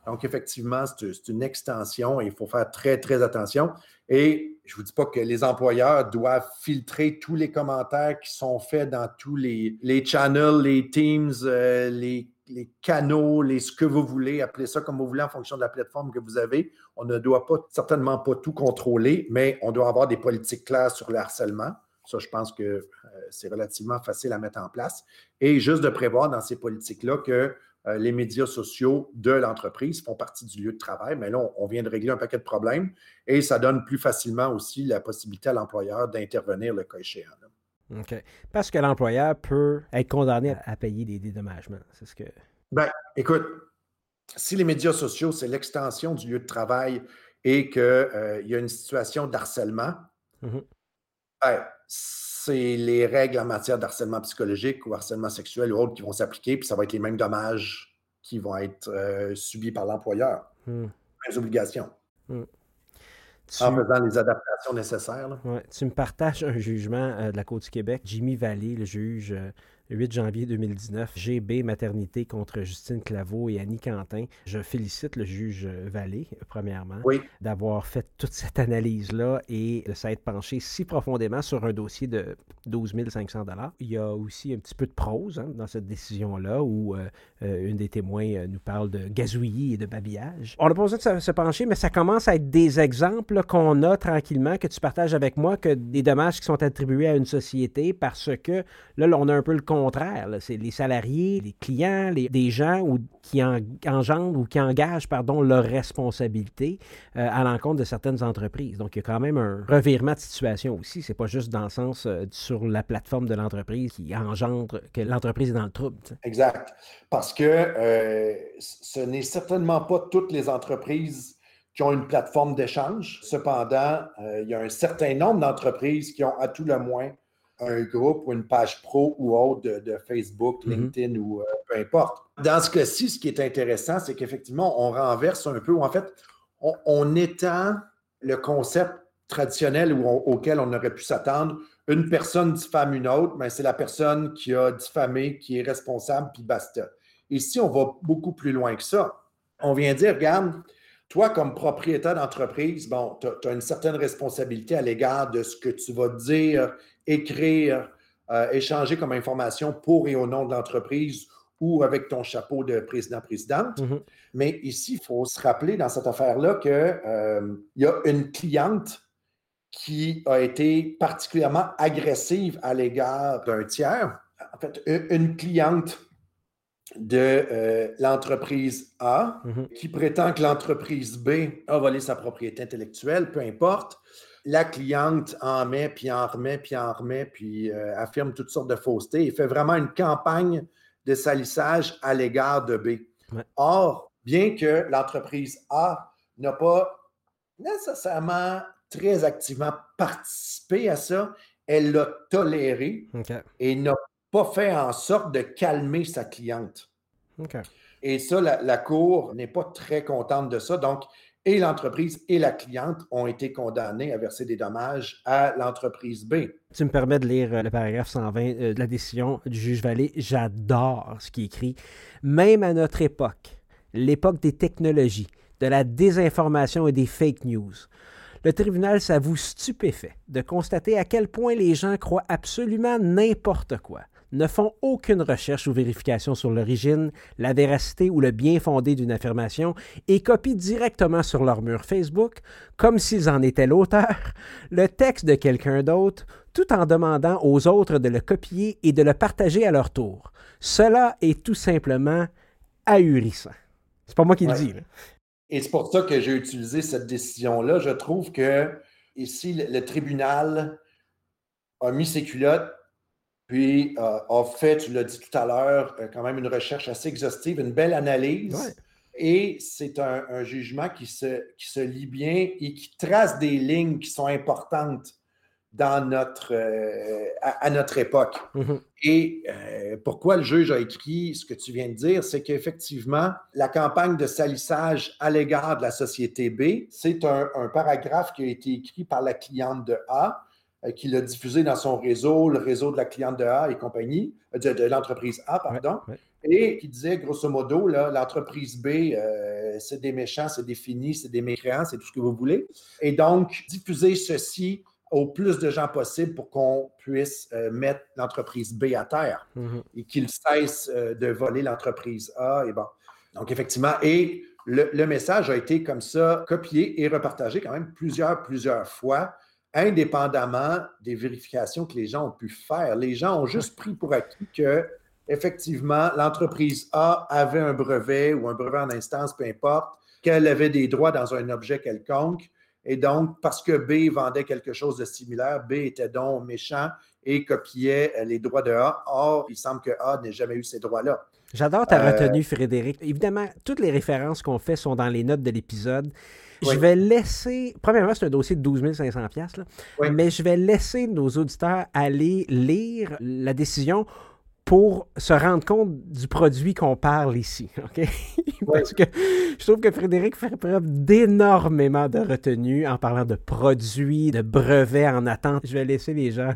Donc, effectivement, c'est une extension et il faut faire très, très attention. Et je ne vous dis pas que les employeurs doivent filtrer tous les commentaires qui sont faits dans tous les, les channels, les Teams, euh, les les canaux, les, ce que vous voulez, appelez ça comme vous voulez en fonction de la plateforme que vous avez. On ne doit pas, certainement pas tout contrôler, mais on doit avoir des politiques claires sur le harcèlement. Ça, je pense que euh, c'est relativement facile à mettre en place. Et juste de prévoir dans ces politiques-là que euh, les médias sociaux de l'entreprise font partie du lieu de travail. Mais là, on, vient de régler un paquet de problèmes et ça donne plus facilement aussi la possibilité à l'employeur d'intervenir le cas échéant. Parce que l'employeur peut être condamné à, payer des dédommagements. C'est ce que. Ben, écoute, si les médias sociaux, c'est l'extension du lieu de travail et qu'il euh, y a une situation d'harcèlement, ben, c'est les règles en matière d'harcèlement psychologique ou harcèlement sexuel ou autres qui vont s'appliquer, puis ça va être les mêmes dommages qui vont être euh, subis par l'employeur. Mm. mes obligations. Mm. En faisant les adaptations nécessaires. tu me partages un jugement euh, de la Côte du Québec. Jimmy Vallée, le juge, 8 janvier 2019, GB Maternité contre Justine Claveau et Annie Quentin. Je félicite le juge Vallée, premièrement, d'avoir fait toute cette analyse-là et de s'être penché si profondément sur un dossier de 12 500 Il y a aussi un petit peu de prose hein, dans cette décision-là où euh, euh, une des témoins euh, nous parle de gazouillis et de babillage. On n'a pas besoin de se, pencher, mais ça commence à être des exemples qu'on a tranquillement, que tu partages avec moi, que des dommages qui sont attribués à une société parce que là, on a un peu le contraire. C'est les salariés, les clients, les, des gens qui engendrent ou qui engagent pardon, leur responsabilité euh, à l'encontre de certaines entreprises. Donc, il y a quand même un revirement de situation aussi. C'est pas juste dans le sens euh, sur la plateforme de l'entreprise qui engendre que l'entreprise est dans le trouble. Exact. Parce que euh, ce n'est certainement pas toutes les entreprises qui ont une plateforme d'échange. Cependant, il y a un certain nombre d'entreprises qui ont à tout le moins un groupe ou une page pro ou autre de, Facebook, mhm. LinkedIn ou euh, peu importe. Dans ce cas-ci, ce qui est intéressant, c'est qu'effectivement, on renverse un peu, ou en fait, on, étend le concept traditionnel auquel on aurait pu s'attendre. Une personne diffame une autre, mais c'est la personne qui a diffamé, qui est responsable, puis basta. Ici, on va beaucoup plus loin que ça. On vient dire, regarde, toi, comme propriétaire d'entreprise, bon, tu as, une certaine responsabilité à l'égard de ce que tu vas dire écrire, euh, échanger comme information pour et au nom de l'entreprise ou avec ton chapeau de président-présidente. Mm-hmm. Mais ici, il faut se rappeler dans cette affaire-là qu'il euh, y a une cliente qui a été particulièrement agressive à l'égard d'un tiers. En fait, une cliente de euh, l'entreprise A mm-hmm. qui prétend que l'entreprise B a volé sa propriété intellectuelle, peu importe la cliente en met, puis en remet, puis en remet, puis euh, affirme toutes sortes de faussetés et fait vraiment une campagne de salissage à l'égard de B. Or, bien que l'entreprise A n'a pas nécessairement très activement participé à ça, elle l'a toléré et n'a pas fait en sorte de calmer sa cliente. Et ça, la, la Cour n'est pas très contente de ça. Donc, et l'entreprise et la cliente ont été condamnés à verser des dommages à l'entreprise B. Tu me permets de lire euh, le paragraphe 120 euh, de la décision du juge Vallée. J'adore ce qui écrit. Même à notre époque, l'époque des technologies, de la désinformation et des fake news, le tribunal s'avoue stupéfait de constater à quel point les gens croient absolument n'importe quoi ne font aucune recherche ou vérification sur l'origine, la véracité ou le bien fondé d'une affirmation et copient directement sur leur mur Facebook, comme s'ils en étaient l'auteur, le texte de quelqu'un d'autre, tout en demandant aux autres de le copier et de le partager à leur tour. Cela est tout simplement ahurissant. C'est pas moi qui le dis. Et c'est pour ça que j'ai utilisé cette décision-là. Je trouve que ici, le, le tribunal a mis ses culottes puis euh, a fait, tu l'as dit tout à l'heure, euh, quand même une recherche assez exhaustive, une belle analyse. Et c'est un, jugement qui se, qui se lit bien et qui trace des lignes qui sont importantes dans notre, euh, à, notre époque. Mm-hmm. Et pourquoi le juge a écrit ce que tu viens de dire, c'est qu'effectivement, la campagne de salissage à l'égard de la société B, c'est un, un, paragraphe qui a été écrit par la cliente de A euh, qui l'a diffusé dans son réseau, le réseau de la cliente de A et compagnie, euh, de, l'entreprise A, pardon, et qui disait grosso modo, l'entreprise B, euh, c'est des méchants, c'est des finis, c'est des mécréants, c'est tout ce que vous voulez. Et donc, diffuser ceci au plus de gens possible pour qu'on puisse mettre l'entreprise B à terre mm-hmm. et qu'il cesse de voler l'entreprise A. Et bon. Donc, effectivement, et le, le, message a été comme ça copié et repartagé quand même plusieurs, plusieurs fois indépendamment des vérifications que les gens ont pu faire. Les gens ont juste pris pour acquis que, effectivement, l'entreprise A avait un brevet ou un brevet en instance, peu importe, qu'elle avait des droits dans un objet quelconque. Et donc, parce que B vendait quelque chose de similaire, B était donc méchant et copiait les droits de A. Or, il semble que A n'ait jamais eu ces droits-là. J'adore ta euh, retenue, Frédéric. Évidemment, toutes les références qu'on fait sont dans les notes de l'épisode. Je vais laisser. Premièrement, c'est un dossier de 12 500 là, mais je vais laisser nos auditeurs aller lire la décision pour se rendre compte du produit qu'on parle ici. OK? Parce que je trouve que Frédéric fait preuve d'énormément de retenue en parlant de produits, de brevets en attente. Je vais laisser les gens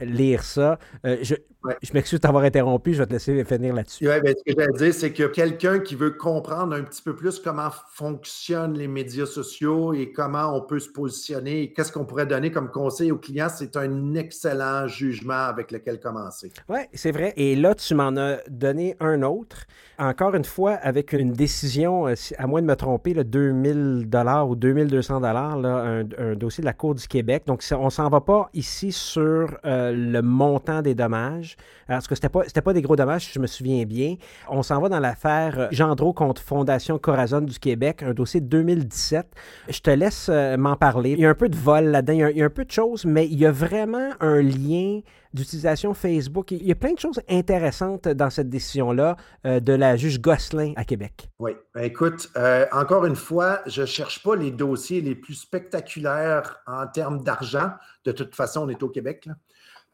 lire ça. Euh, je, je m'excuse d'avoir interrompu, je vais te laisser finir là-dessus. Ouais, ben, ce que j'allais dire, c'est que quelqu'un qui veut comprendre un petit peu plus comment fonctionnent les médias sociaux et comment on peut se positionner et qu'est-ce qu'on pourrait donner comme conseil aux clients, c'est un excellent jugement avec lequel commencer. Oui, c'est vrai. Et là, tu m'en as donné un autre. Encore une fois, avec une décision, euh, à moins de me tromper, le 2000 dollars ou 2200 dollars, un, un, dossier de la Cour du Québec. Donc, on s'en va pas ici sur euh, le montant des dommages, parce que c'était pas, pas des gros dommages, si je me souviens bien. On s'en va dans l'affaire euh, Gendreau contre Fondation Corazon du Québec, un dossier de 2017. Je te laisse m'en parler. Il y a un peu de vol là-dedans, il y, a, un peu de choses, mais il y a vraiment un lien d'utilisation Facebook. Il y a plein de choses intéressantes dans cette décision-là euh, de la juge Gosselin à Québec. Oui. Ben, écoute, euh, encore une fois, je ne cherche pas les dossiers les plus spectaculaires en termes d'argent. De toute façon, on est au Québec.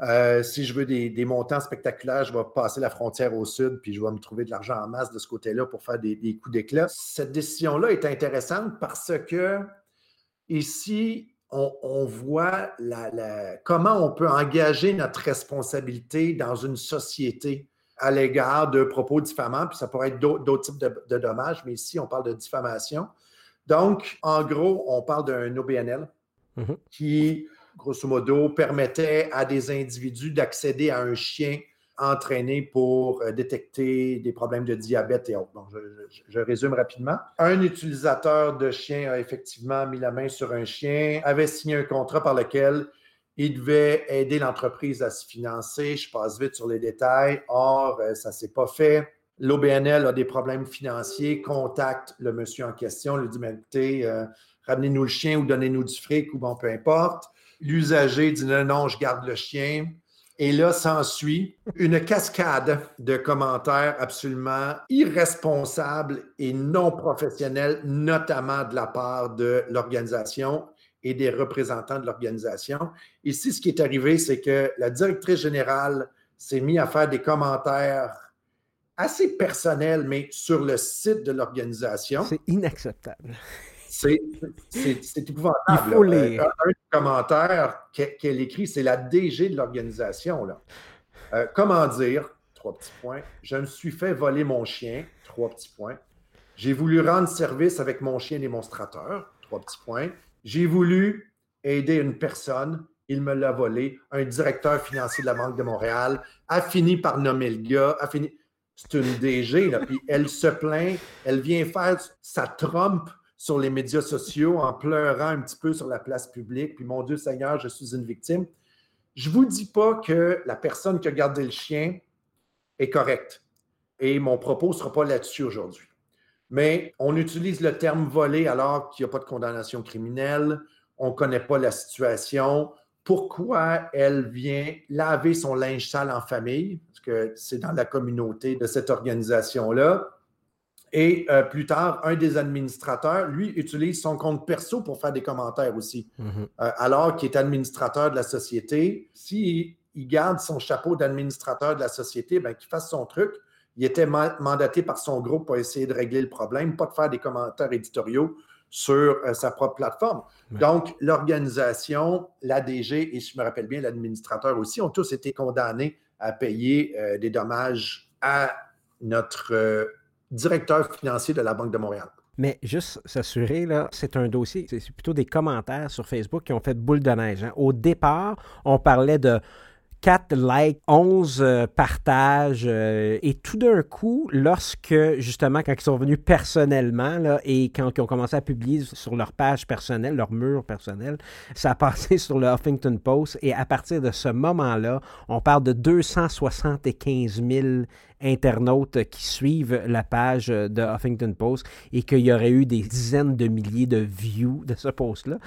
Euh, si je veux des, montants spectaculaires, je vais passer la frontière au sud, puis je vais me trouver de l'argent en masse de ce côté-là pour faire des, des coups d'éclat. Cette décision-là est intéressante parce que ici, on, voit comment on peut engager notre responsabilité dans une société à l'égard de propos diffamants, puis ça pourrait être d'autres types de, dommages, mais ici, on parle de diffamation. Donc, en gros, on parle d'un OBNL mm-hmm. qui, grosso modo, permettait à des individus d'accéder à un chien entraîné pour euh, détecter des problèmes de diabète et autres. je, résume rapidement. Un utilisateur de chien a effectivement mis la main sur un chien, avait signé un contrat par lequel il devait aider l'entreprise à se financer. Je passe vite sur les détails. Or, euh, ça ne s'est pas fait. L'OBNL a des problèmes financiers, contacte le monsieur en question, lui dit mais écoutez, euh, ramenez-nous le chien ou donnez-nous du fric ou bon, peu importe. L'usager dit non, non, je garde le chien. Et là, s'ensuit une cascade de commentaires absolument irresponsables et non professionnels, notamment de la part de l'organisation et des représentants de l'organisation. Ici, ce qui est arrivé, c'est que la directrice générale s'est mise à faire des commentaires assez personnels, mais sur le site de l'organisation. C'est inacceptable. C'est épouvantable. Il faut lire. Un, commentaire qu'elle écrit, c'est la DG de l'organisation. Euh, comment dire, trois petits points, je me suis fait voler mon chien, trois petits points. J'ai voulu rendre service avec mon chien démonstrateur, trois petits points. J'ai voulu aider une personne, il me l'a volé. Un directeur financier de la Banque de Montréal a fini par nommer le gars, a fini. C'est une DG, là, puis elle se plaint, elle vient faire sa trompe sur les médias sociaux en pleurant un petit peu sur la place publique, puis mon Dieu Seigneur, je suis une victime. Je ne vous dis pas que la personne qui a gardé le chien est correcte. Et mon propos ne sera pas là-dessus aujourd'hui. Mais on utilise le terme volé alors qu'il n'y a pas de condamnation criminelle, on ne connaît pas la situation. Pourquoi elle vient laver son linge sale en famille? Parce que c'est dans la communauté de cette organisation-là. Et euh, plus tard, un des administrateurs, lui, utilise son compte perso pour faire des commentaires aussi. Mhm. Euh, alors qu'il est administrateur de la société, s'il garde son chapeau d'administrateur de la société, ben, qu'il fasse son truc. Il était mandaté par son groupe pour essayer de régler le problème, pas de faire des commentaires éditoriaux sur euh, sa propre plateforme. Donc, l'organisation, l'ADG et, si je me rappelle bien, l'administrateur aussi, ont tous été condamnés à payer des dommages à notre directeur financier de la Banque de Montréal. Mais juste s'assurer, là, c'est un dossier, c'est plutôt des commentaires sur Facebook qui ont fait boule de neige. Hein. Au départ, on parlait de 4 likes, 11 euh, partages. Euh, et tout d'un coup, lorsque, justement, quand ils sont venus personnellement et quand ils ont commencé à publier sur leur page personnelle, leur mur personnel, ça a passé sur le Huffington Post. Et à partir de ce moment-là, on parle de 275 000 internautes qui suivent la page de Huffington Post et qu'il y aurait eu des dizaines de milliers de views de ce post-là.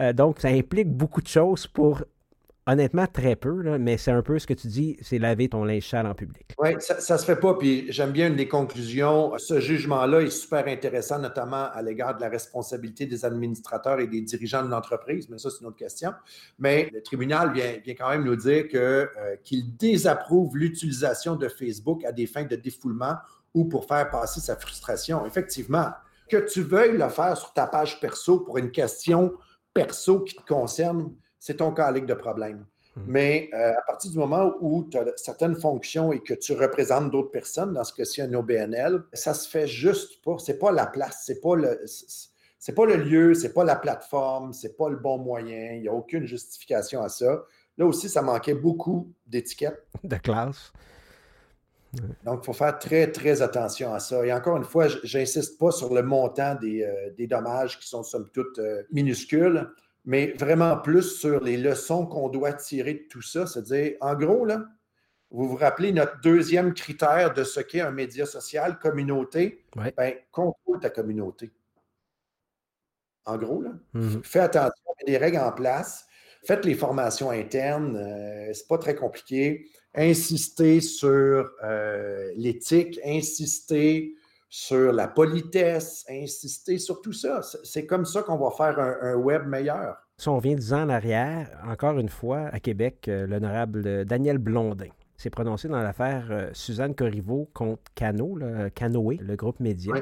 Euh, donc, ça implique beaucoup de choses pour Honnêtement, très peu, mais c'est un peu ce que tu dis, c'est laver ton linge sale en public. Oui, ça ne se fait pas. Puis j'aime bien une des conclusions. Ce jugement-là est super intéressant, notamment à l'égard de la responsabilité des administrateurs et des dirigeants de l'entreprise, mais ça, c'est une autre question. Mais le tribunal vient, quand même nous dire euh, qu'il désapprouve l'utilisation de Facebook à des fins de défoulement ou pour faire passer sa frustration. Effectivement, que tu veuilles le faire sur ta page perso pour une question perso qui te concerne, c'est ton calique de problème. Hmm. Mais euh, à partir du moment où tu as certaines fonctions et que tu représentes d'autres personnes, dans ce cas-ci un OBNL, ça se fait juste pas. C'est pas la place, c'est pas le. C'est pas le lieu, c'est pas la plateforme, c'est pas le bon moyen, il n'y a aucune justification à ça. Là aussi, ça manquait beaucoup d'étiquettes. De classe. Donc, il faut faire très, très attention à ça. Et encore une fois, j'insiste pas sur le montant des, euh, dommages qui sont somme toute euh, minuscules mais vraiment plus sur les leçons qu'on doit tirer de tout ça. C'est-à-dire, en gros, là, vous vous rappelez notre deuxième critère de ce qu'est un média social, communauté, ben, contrôle ta communauté. En gros, là, mm-hmm. fais attention, mets des règles en place, faites les formations internes, euh, c'est pas très compliqué. Insistez sur euh, l'éthique, insistez sur la politesse, insister sur tout ça. C'est comme ça qu'on va faire un, web meilleur. Si on revient dix ans en arrière, encore une fois, à Québec, euh, l'honorable Daniel Blondin s'est prononcé dans l'affaire euh, Suzanne Corriveau contre Cano, Canoë, le groupe Média.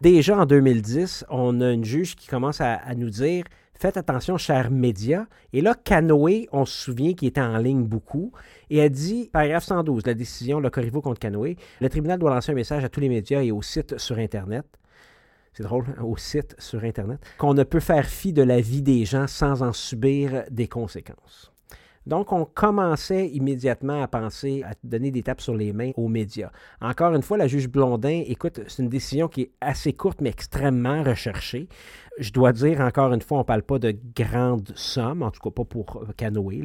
Déjà en 2010, on a une juge qui commence à nous dire Faites attention, chers médias. Et là, Canoë, on se souvient qu'il était en ligne beaucoup, et a dit, paragraphe 112, la décision, le Corriveau contre Canoë, le tribunal doit lancer un message à tous les médias et aux sites sur Internet. C'est drôle, hein, aux sites sur Internet, qu'on ne peut faire fi de la vie des gens sans en subir des conséquences. Donc, on commençait immédiatement à penser à donner des tapes sur les mains aux médias. Encore une fois, la juge Blondin, écoute, c'est une décision qui est assez courte, mais extrêmement recherchée. Je dois dire, encore une fois, on ne parle pas de grandes sommes, en tout cas pas pour canoë.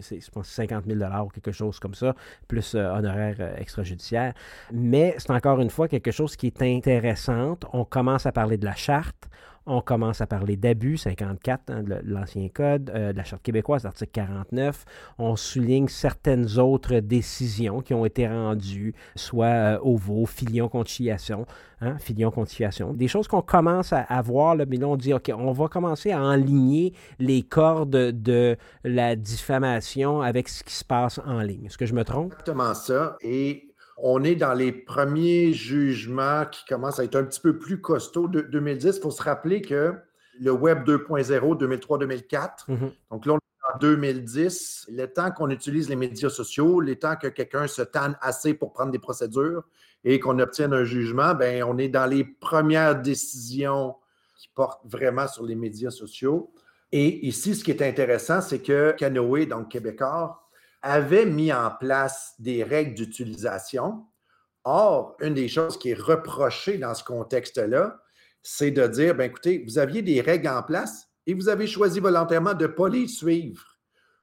C'est, je pense, 50 000 ou quelque chose comme ça, plus euh, honoraire euh, extrajudiciaire. Mais c'est encore une fois quelque chose qui est intéressant. On commence à parler de la charte on commence à parler d'abus, 54, hein, de l'ancien code, euh, de la Charte québécoise, l'article 49. On souligne certaines autres décisions qui ont été rendues, soit euh, OVO, filion conciliation, hein. Des choses qu'on commence à, voir, mais là, on dit, OK, on va commencer à enligner les cordes de la diffamation avec ce qui se passe en ligne. Est-ce que je me trompe? Exactement ça. On est dans les premiers jugements qui commencent à être un petit peu plus costauds de 2010. Il faut se rappeler que le Web 2.0, 2003-2004, mhm. donc là, on est en 2010, le temps qu'on utilise les médias sociaux, le temps que quelqu'un se tanne assez pour prendre des procédures et qu'on obtienne un jugement, ben, on est dans les premières décisions qui portent vraiment sur les médias sociaux. Et ici, ce qui est intéressant, c'est que Canoë, donc Québécois, avait mis en place des règles d'utilisation. Or, une des choses qui est reprochée dans ce contexte-là, c'est de dire, ben écoutez, vous aviez des règles en place et vous avez choisi volontairement de ne pas les suivre.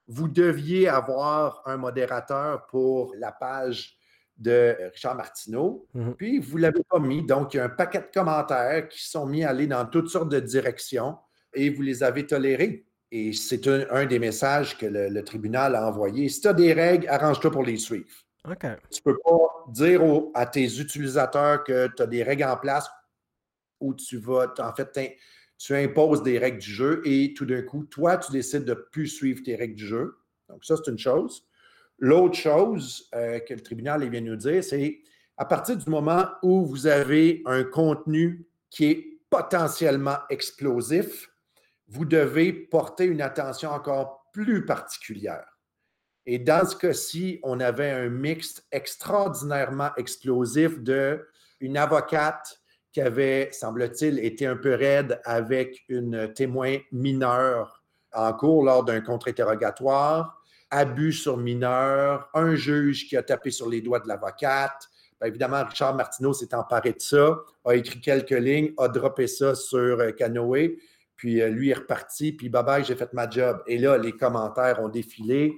Vous deviez avoir un modérateur pour la page de Richard Martineau, mhm. puis vous ne l'avez pas mis. Donc, il y a un paquet de commentaires qui sont mis à aller dans toutes sortes de directions et vous les avez tolérés. Et c'est un, des messages que le, tribunal a envoyé. Si tu as des règles, arrange-toi pour les suivre. Tu ne peux pas dire à tes utilisateurs que tu as des règles en place où tu vas, en fait, tu imposes des règles du jeu et tout d'un coup, toi, tu décides de ne plus suivre tes règles du jeu. Donc, ça, c'est une chose. L'autre chose euh, que le tribunal vient nous dire, c'est à partir du moment où vous avez un contenu qui est potentiellement explosif, vous devez porter une attention encore plus particulière. Et dans ce cas-ci, on avait un mix extraordinairement explosif de une avocate qui avait, semble-t-il, été un peu raide avec une témoin mineure en cours lors d'un contre-interrogatoire, abus sur mineur, un juge qui a tapé sur les doigts de l'avocate. évidemment, Richard Martineau s'est emparé de ça, a écrit quelques lignes, a droppé ça sur euh, Canoë. Puis euh, lui est reparti, puis bye bye, j'ai fait ma job. Et là, les commentaires ont défilé.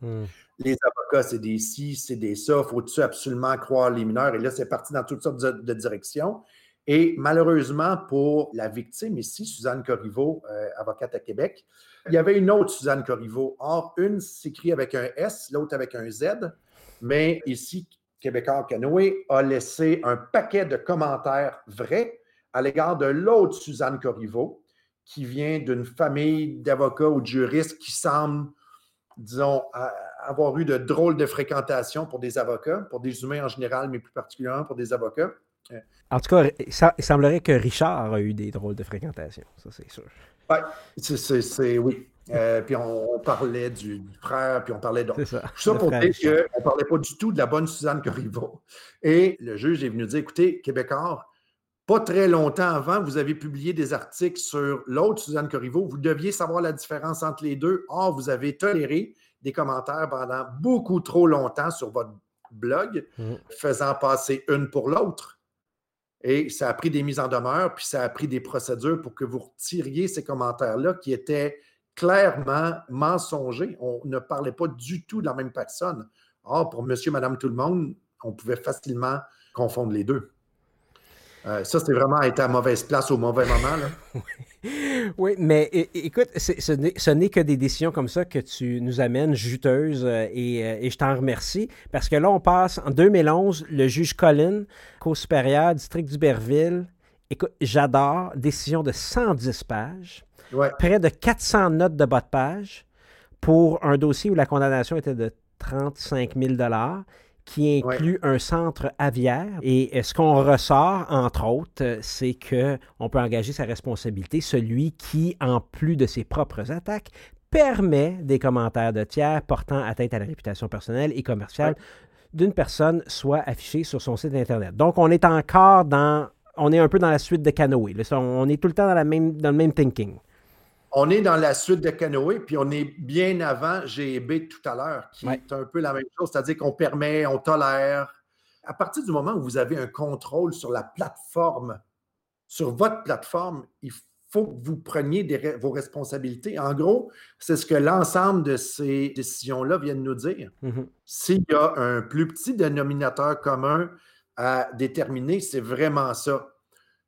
Hmm. Les avocats, c'est des ci, c'est des ça. Faut-tu absolument croire les mineurs? Et là, c'est parti dans toutes sortes de, directions. Et malheureusement pour la victime ici, Suzanne Corriveau, euh, avocate à Québec, il y avait une autre Suzanne Corriveau. Or, une s'écrit avec un S, l'autre avec un Z. Mais ici, Québécois Canoë a laissé un paquet de commentaires vrais à l'égard de l'autre Suzanne Corriveau, qui vient d'une famille d'avocats ou de juristes qui semble, disons, avoir eu de drôles de fréquentations pour des avocats, pour des humains en général, mais plus particulièrement pour des avocats. En tout cas, il semblerait que Richard a eu des drôles de fréquentations, ça c'est sûr. Ouais, c'est, oui. Euh, puis on, parlait du, frère, puis on parlait d'autres. ça. Tout ça pour dire qu'on ne parlait pas du tout de la bonne Suzanne Corriveau. Et le juge est venu dire écoutez, Québécois, pas très longtemps avant, vous avez publié des articles sur l'autre Suzanne Corriveau. Vous deviez savoir la différence entre les deux. Or, vous avez toléré des commentaires pendant beaucoup trop longtemps sur votre blog, mmh. faisant passer une pour l'autre. Et ça a pris des mises en demeure, puis ça a pris des procédures pour que vous retiriez ces commentaires-là qui étaient clairement mensongers. On ne parlait pas du tout de la même personne. Or, pour monsieur, madame, tout le monde, on pouvait facilement confondre les deux. Euh, ça, c'est vraiment être à mauvaise place au mauvais moment. Là. oui, mais écoute, ce n'est que des décisions comme ça que tu nous amènes juteuses euh, et, euh, et, je t'en remercie parce que là, on passe en 2011, le juge Colin, Cour supérieure, district d'Uberville. Écoute, j'adore, décision de 110 pages, près de 400 notes de bas de page pour un dossier où la condamnation était de 35 000 qui inclut un centre aviaire. Et ce qu'on ressort, entre autres, c'est qu'on peut engager sa responsabilité, celui qui, en plus de ses propres attaques, permet des commentaires de tiers portant atteinte à la réputation personnelle et commerciale d'une personne soit affichés sur son site Internet. Donc, on est encore dans... On est un peu dans la suite de Canoë. On est tout le temps dans, la même, dans le même thinking on est dans la suite de Canoë, puis on est bien avant GEB tout à l'heure, qui est un peu la même chose, c'est-à-dire qu'on permet, on tolère. À partir du moment où vous avez un contrôle sur la plateforme, sur votre plateforme, il faut que vous preniez vos responsabilités. En gros, c'est ce que l'ensemble de ces décisions-là viennent nous dire. Mm-hmm. S'il y a un plus petit dénominateur commun à déterminer, c'est vraiment ça.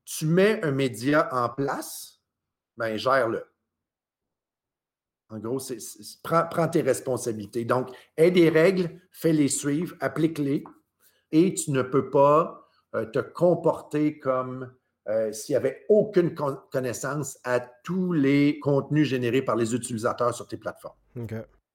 Tu mets un média en place, ben gère-le. En gros, c'est, prends, tes responsabilités. Donc, aie des règles, fais-les suivre, applique-les, et tu ne peux pas euh, te comporter comme euh, s'il n'y avait aucune connaissance à tous les contenus générés par les utilisateurs sur tes plateformes.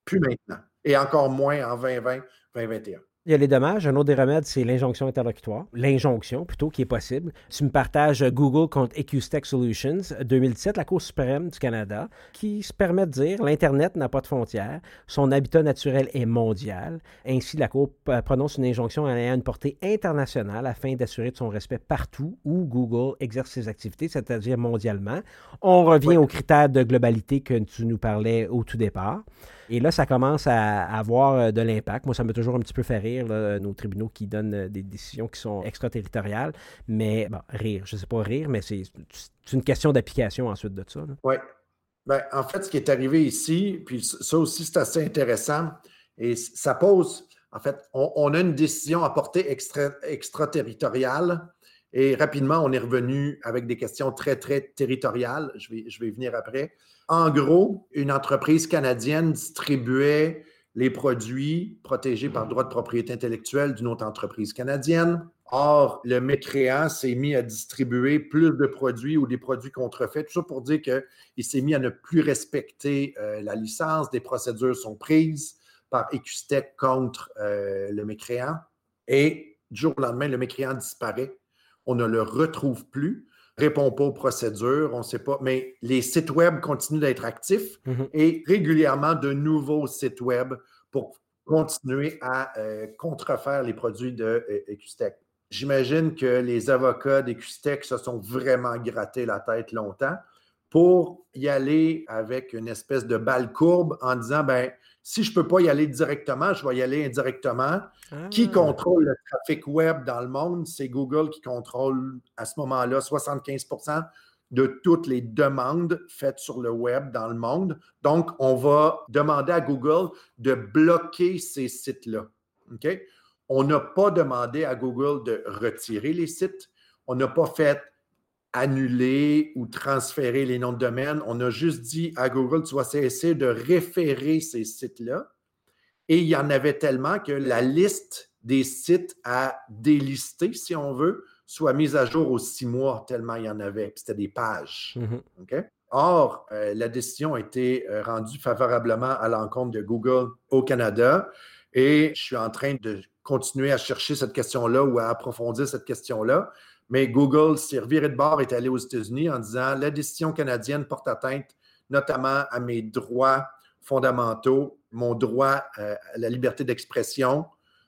Plus maintenant. Et encore moins en 2020, 2021. Il y a les dommages. Un autre des remèdes, c'est l'injonction interlocutoire. L'injonction, plutôt, qui est possible. Tu me partages Google contre EQSTEC Solutions, 2017, la Cour suprême du Canada, qui se permet de dire l'Internet n'a pas de frontières, son habitat naturel est mondial. Ainsi, la Cour prononce une injonction ayant une portée internationale afin d'assurer de son respect partout où Google exerce ses activités, c'est-à-dire mondialement. On revient aux critères de globalité que tu nous parlais au tout départ. Et là, ça commence à avoir euh, de l'impact. Moi, ça m'a toujours un petit peu fait rire, nos tribunaux qui donnent euh, des décisions qui sont extraterritoriales. Mais, bon, rire, je ne sais pas rire, mais c'est une question d'application ensuite de ça. Oui. Ben, en fait, ce qui est arrivé ici, puis ça aussi, c'est assez intéressant, et ça pose, en fait, on, a une décision à portée extra, extraterritoriale, et rapidement, on est revenu avec des questions très, très territoriales. Je vais, je vais venir après. En gros, une entreprise canadienne distribuait les produits protégés par droit de propriété intellectuelle d'une autre entreprise canadienne. Or, le mécréant s'est mis à distribuer plus de produits ou des produits contrefaits. Tout ça pour dire qu'il s'est mis à ne plus respecter euh, la licence. Des procédures sont prises par Ecustec contre euh, le mécréant. Et du jour au lendemain, le mécréant disparaît. On ne le retrouve plus répond pas aux procédures, on ne sait pas, mais les sites web continuent d'être actifs mhm. et régulièrement de nouveaux sites web pour continuer à euh, contrefaire les produits de euh, J'imagine que les avocats d'Ecustec se sont vraiment grattés la tête longtemps pour y aller avec une espèce de balle courbe en disant ben si je ne peux pas y aller directement, je vais y aller indirectement. Qui ah. contrôle le trafic web dans le monde? C'est Google qui contrôle à ce moment-là 75% de toutes les demandes faites sur le web dans le monde. Donc, on va demander à Google de bloquer ces sites-là. On n'a pas demandé à Google de retirer les sites. On n'a pas fait annuler ou transférer les noms de domaine. On a juste dit à Google, tu vas essayer de référer ces sites-là. Et il y en avait tellement que la liste des sites à délister, si on veut, soit mise à jour aux six mois, tellement il y en avait. C'était des pages. Mm-hmm. Or, euh, la décision a été euh, rendue favorablement à l'encontre de Google au Canada et je suis en train de continuer à chercher cette question-là ou à approfondir cette question-là. Mais Google s'est reviré de bord est allé aux États-Unis en disant la décision canadienne porte atteinte notamment à mes droits fondamentaux, mon droit euh, à la liberté d'expression,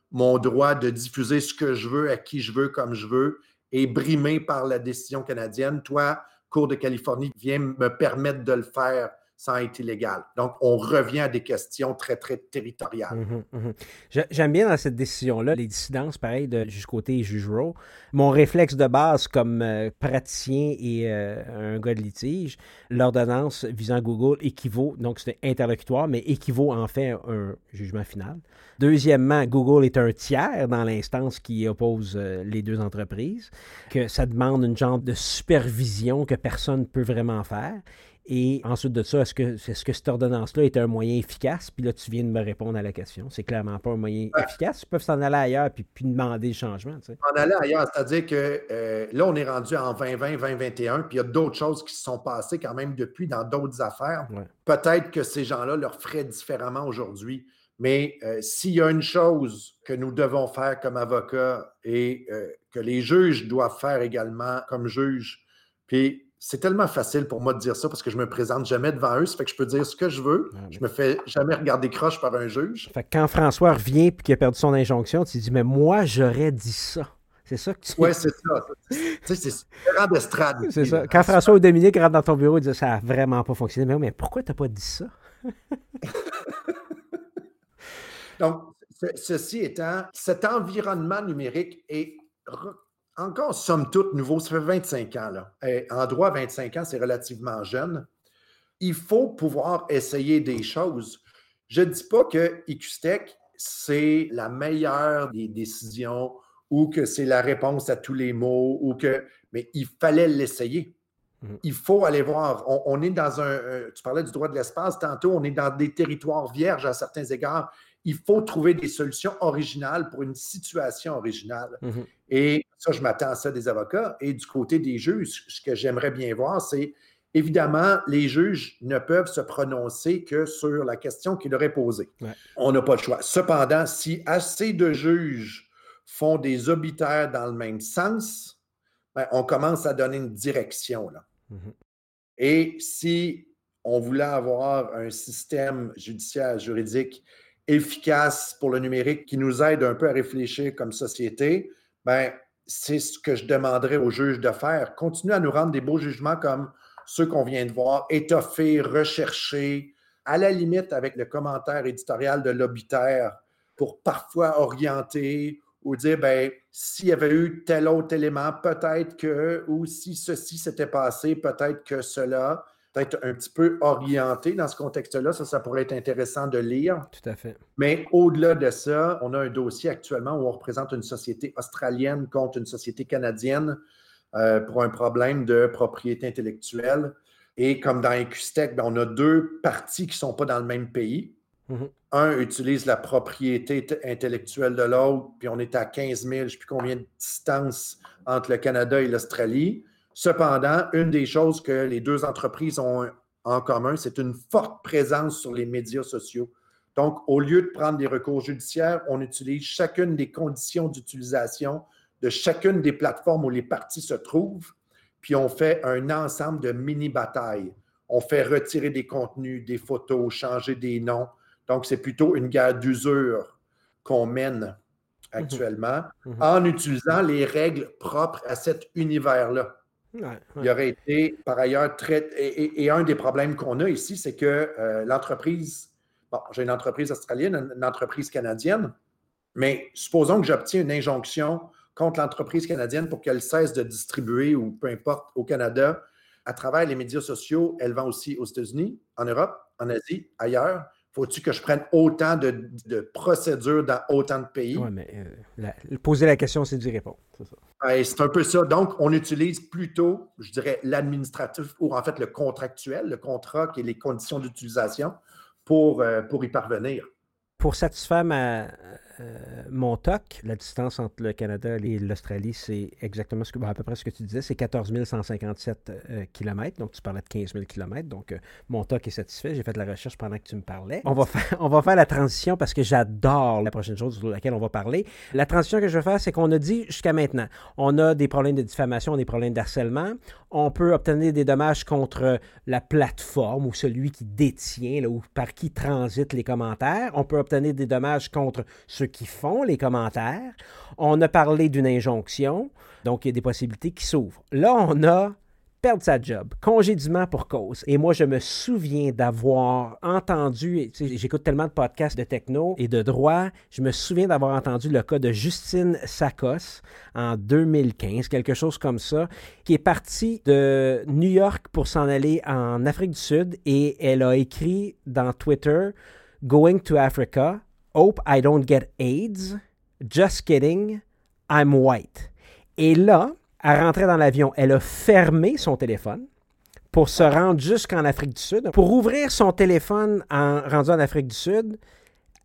mon droit de diffuser ce que je veux, à qui je veux, comme je veux, est brimé par la décision canadienne. Toi, Cour de Californie, viens me permettre de le faire sans être illégal. Donc, on revient à des questions très, très territoriales. Mhm, mhm. J'aime bien dans cette décision-là les dissidences, pareil, de, jusqu'au côté juge. Mon réflexe de base comme euh, praticien et euh, un gars de litige, l'ordonnance visant Google équivaut, donc c'est interlocutoire, mais équivaut en fait à un jugement final. Deuxièmement, Google est un tiers dans l'instance qui oppose euh, les deux entreprises, que ça demande une genre de supervision que personne ne peut vraiment faire. Et ensuite de ça, est-ce que, est-ce que cette ordonnance-là est un moyen efficace? Puis là, tu viens de me répondre à la question. C'est clairement pas un moyen efficace. Ils peuvent s'en aller ailleurs puis, puis demander le changement. Tu S'en aller ailleurs, c'est-à-dire que euh, là, on est rendu en 2020, 2021, puis il y a d'autres choses qui se sont passées quand même depuis dans d'autres affaires. Peut-être que ces gens-là leur feraient différemment aujourd'hui. Mais euh, s'il y a une chose que nous devons faire comme avocats et euh, que les juges doivent faire également comme juges, puis c'est tellement facile pour moi de dire ça parce que je me présente jamais devant eux. Ça fait que je peux dire ce que je veux. Ah je me fais jamais regarder croche par un juge. Fait que quand François revient et qu'il a perdu son injonction, tu dis Mais moi, j'aurais dit ça. C'est ça que tu Oui, c'est ça. tu sais, c'est différent d'estrade. C'est ça. Quand François ou Dominique rentrent dans ton bureau, ils disent Ça n'a vraiment pas fonctionné. Mais, mais pourquoi tu n'as pas dit ça? Donc, ceci étant, cet environnement numérique est encore, somme toute, nouveau. Ça fait 25 ans. Là. en droit, 25 ans, c'est relativement jeune. Il faut pouvoir essayer des choses. Je ne dis pas que IQSTEC, c'est la meilleure des décisions ou que c'est la réponse à tous les mots, ou que, mais il fallait l'essayer. Mmh. Il faut aller voir. On, est dans un. Tu parlais du droit de l'espace tantôt, on est dans des territoires vierges à certains égards il faut trouver des solutions originales pour une situation originale. Mmh et ça, je m'attends à ça des avocats. Et du côté des juges, ce que j'aimerais bien voir, c'est évidemment, les juges ne peuvent se prononcer que sur la question qui leur est posée. On n'a pas le choix. Cependant, si assez de juges font des obitaires dans le même sens, ben, on commence à donner une direction. Là. Mmh et si on voulait avoir un système judiciaire, juridique efficace pour le numérique qui nous aide un peu à réfléchir comme société, ben, c'est ce que je demanderais aux juges de faire. Continuer à nous rendre des beaux jugements comme ceux qu'on vient de voir, étoffés, recherchés, à la limite avec le commentaire éditorial de l'obitaire pour parfois orienter ou dire, ben, s'il y avait eu tel autre élément, peut-être que, ou si ceci s'était passé, peut-être que cela peut-être un petit peu orienté dans ce contexte-là. Ça, ça pourrait être intéressant de lire. Tout à fait. Mais au-delà de ça, on a un dossier actuellement où on représente une société australienne contre une société canadienne euh, pour un problème de propriété intellectuelle. Et comme dans EQSTEC, ben, on a deux parties qui ne sont pas dans le même pays. Mm-hmm. Un utilise la propriété intellectuelle de l'autre, puis on est à 15 000, je ne sais plus combien de distance entre le Canada et l'Australie. Cependant, une des choses que les deux entreprises ont en commun, c'est une forte présence sur les médias sociaux. Donc, au lieu de prendre des recours judiciaires, on utilise chacune des conditions d'utilisation de chacune des plateformes où les parties se trouvent, puis on fait un ensemble de mini-batailles. On fait retirer des contenus, des photos, changer des noms. Donc, c'est plutôt une guerre d'usure qu'on mène mhm. actuellement mhm. en utilisant les règles propres à cet univers-là. Il aurait été, par ailleurs, très. Et, un des problèmes qu'on a ici, c'est que euh, l'entreprise. Bon, j'ai une entreprise australienne, une entreprise canadienne, mais supposons que j'obtiens une injonction contre l'entreprise canadienne pour qu'elle cesse de distribuer ou peu importe au Canada à travers les médias sociaux. Elle vend aussi aux États-Unis, en Europe, en Asie, ailleurs. Faut-il que je prenne autant de, procédures dans autant de pays? Oui, mais euh, poser la question, c'est d'y répondre. c'est un peu ça. Donc, on utilise plutôt, je dirais, l'administratif ou en fait le contractuel, le contrat qui est les conditions d'utilisation pour, euh, pour y parvenir. Pour satisfaire ma, euh, mon TOC, la distance entre le Canada et l'Australie, c'est exactement ce que, à peu près ce que tu disais, c'est 14 157 km. Donc, tu parlais de 15 000 km. Donc, euh, mon TOC est satisfait. J'ai fait de la recherche pendant que tu me parlais. On va faire, on va faire la transition parce que j'adore la prochaine chose sur laquelle on va parler. La transition que je vais faire, c'est qu'on a dit jusqu'à maintenant, on a des problèmes de diffamation, des problèmes d'harcèlement. On peut obtenir des dommages contre la plateforme ou celui qui détient ou par qui transitent les commentaires. On peut obtenir des dommages contre ceux qui font les commentaires. On a parlé d'une injonction, donc il y a des possibilités qui s'ouvrent. Là, on a perdre sa job, congédiement pour cause. Et moi, je me souviens d'avoir entendu, j'écoute tellement de podcasts de techno et de droit, je me souviens d'avoir entendu le cas de Justine Sakos en 2015, quelque chose comme ça, qui est partie de New York pour s'en aller en Afrique du Sud et elle a écrit dans Twitter Going to Africa, Hope I don't get AIDS. Just kidding. I'm white. Et là, elle rentrait dans l'avion. Elle a fermé son téléphone pour se rendre jusqu'en Afrique du Sud. Pour ouvrir son téléphone en rendu en Afrique du Sud,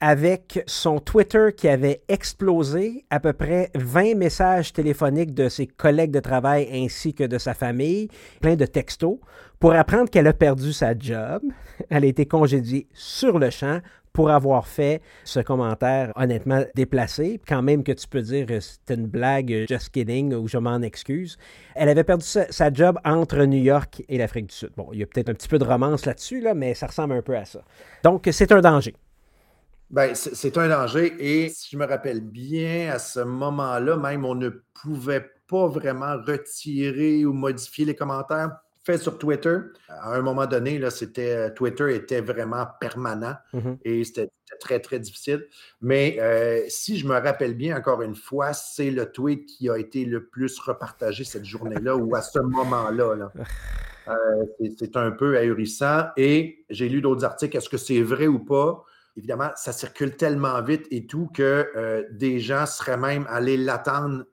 avec son Twitter qui avait explosé, à peu près 20 messages téléphoniques de ses collègues de travail ainsi que de sa famille, plein de textos, pour apprendre qu'elle a perdu sa job. Elle a été congédiée sur le champ pour avoir fait ce commentaire honnêtement déplacé, quand même que tu peux dire c'était une blague, euh, just kidding, ou je m'en excuse. Elle avait perdu sa, job entre New York et l'Afrique du Sud. Bon, il y a peut-être un petit peu de romance là-dessus, là, mais ça ressemble un peu à ça. Donc, c'est un danger. Ben, c'est un danger et si je me rappelle bien, à ce moment-là, même, on ne pouvait pas vraiment retirer ou modifier les commentaires fait sur Twitter. À un moment donné, là, c'était, euh, Twitter était vraiment permanent mm-hmm. et c'était très, très difficile. Mais euh, si je me rappelle bien, encore une fois, c'est le tweet qui a été le plus repartagé cette journée-là ou à ce moment-là. Euh, c'est un peu ahurissant. Et j'ai lu d'autres articles. Est-ce que c'est vrai ou pas? Évidemment, ça circule tellement vite et tout que des gens seraient même allés l'attendre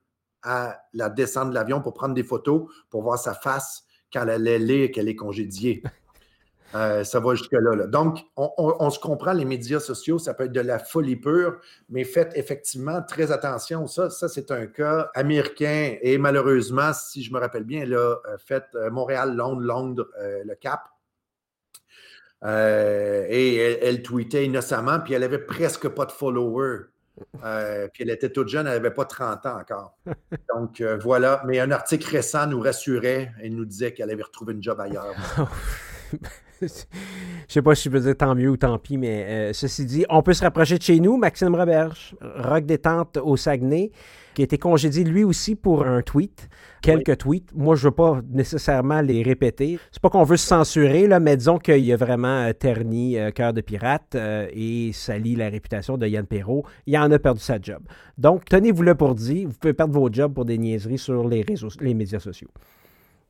à la descente de l'avion pour prendre des photos, pour voir sa face quand elle est qu'elle est congédiée. Euh, ça va jusque-là. Donc, on, se comprend, les médias sociaux, ça peut être de la folie pure, mais faites effectivement très attention. Ça, ça c'est un cas américain et malheureusement, si je me rappelle bien, là, euh, faites euh, Montréal, Londres, Londres, le Cap. et elle, elle, tweetait innocemment, puis elle avait presque pas de followers. Euh, puis elle était toute jeune, elle n'avait pas 30 ans encore. Donc euh, voilà. Mais un article récent nous rassurait et nous disait qu'elle avait retrouvé une job ailleurs. je sais pas si je peux dire tant mieux ou tant pis, mais euh, ceci dit, on peut se rapprocher de chez nous. Maxime Roberge, rock détente au Saguenay, qui a été congédié lui aussi pour un tweet, quelques tweets. Moi, je veux pas nécessairement les répéter. C'est pas qu'on veut se censurer, là, mais disons qu'il y a vraiment euh, terni euh, Cœur de pirate et sali la réputation de Yann Perrault. Il en a perdu sa job. Donc, tenez-vous-le pour dit, vous pouvez perdre vos jobs pour des niaiseries sur les réseaux, les médias sociaux.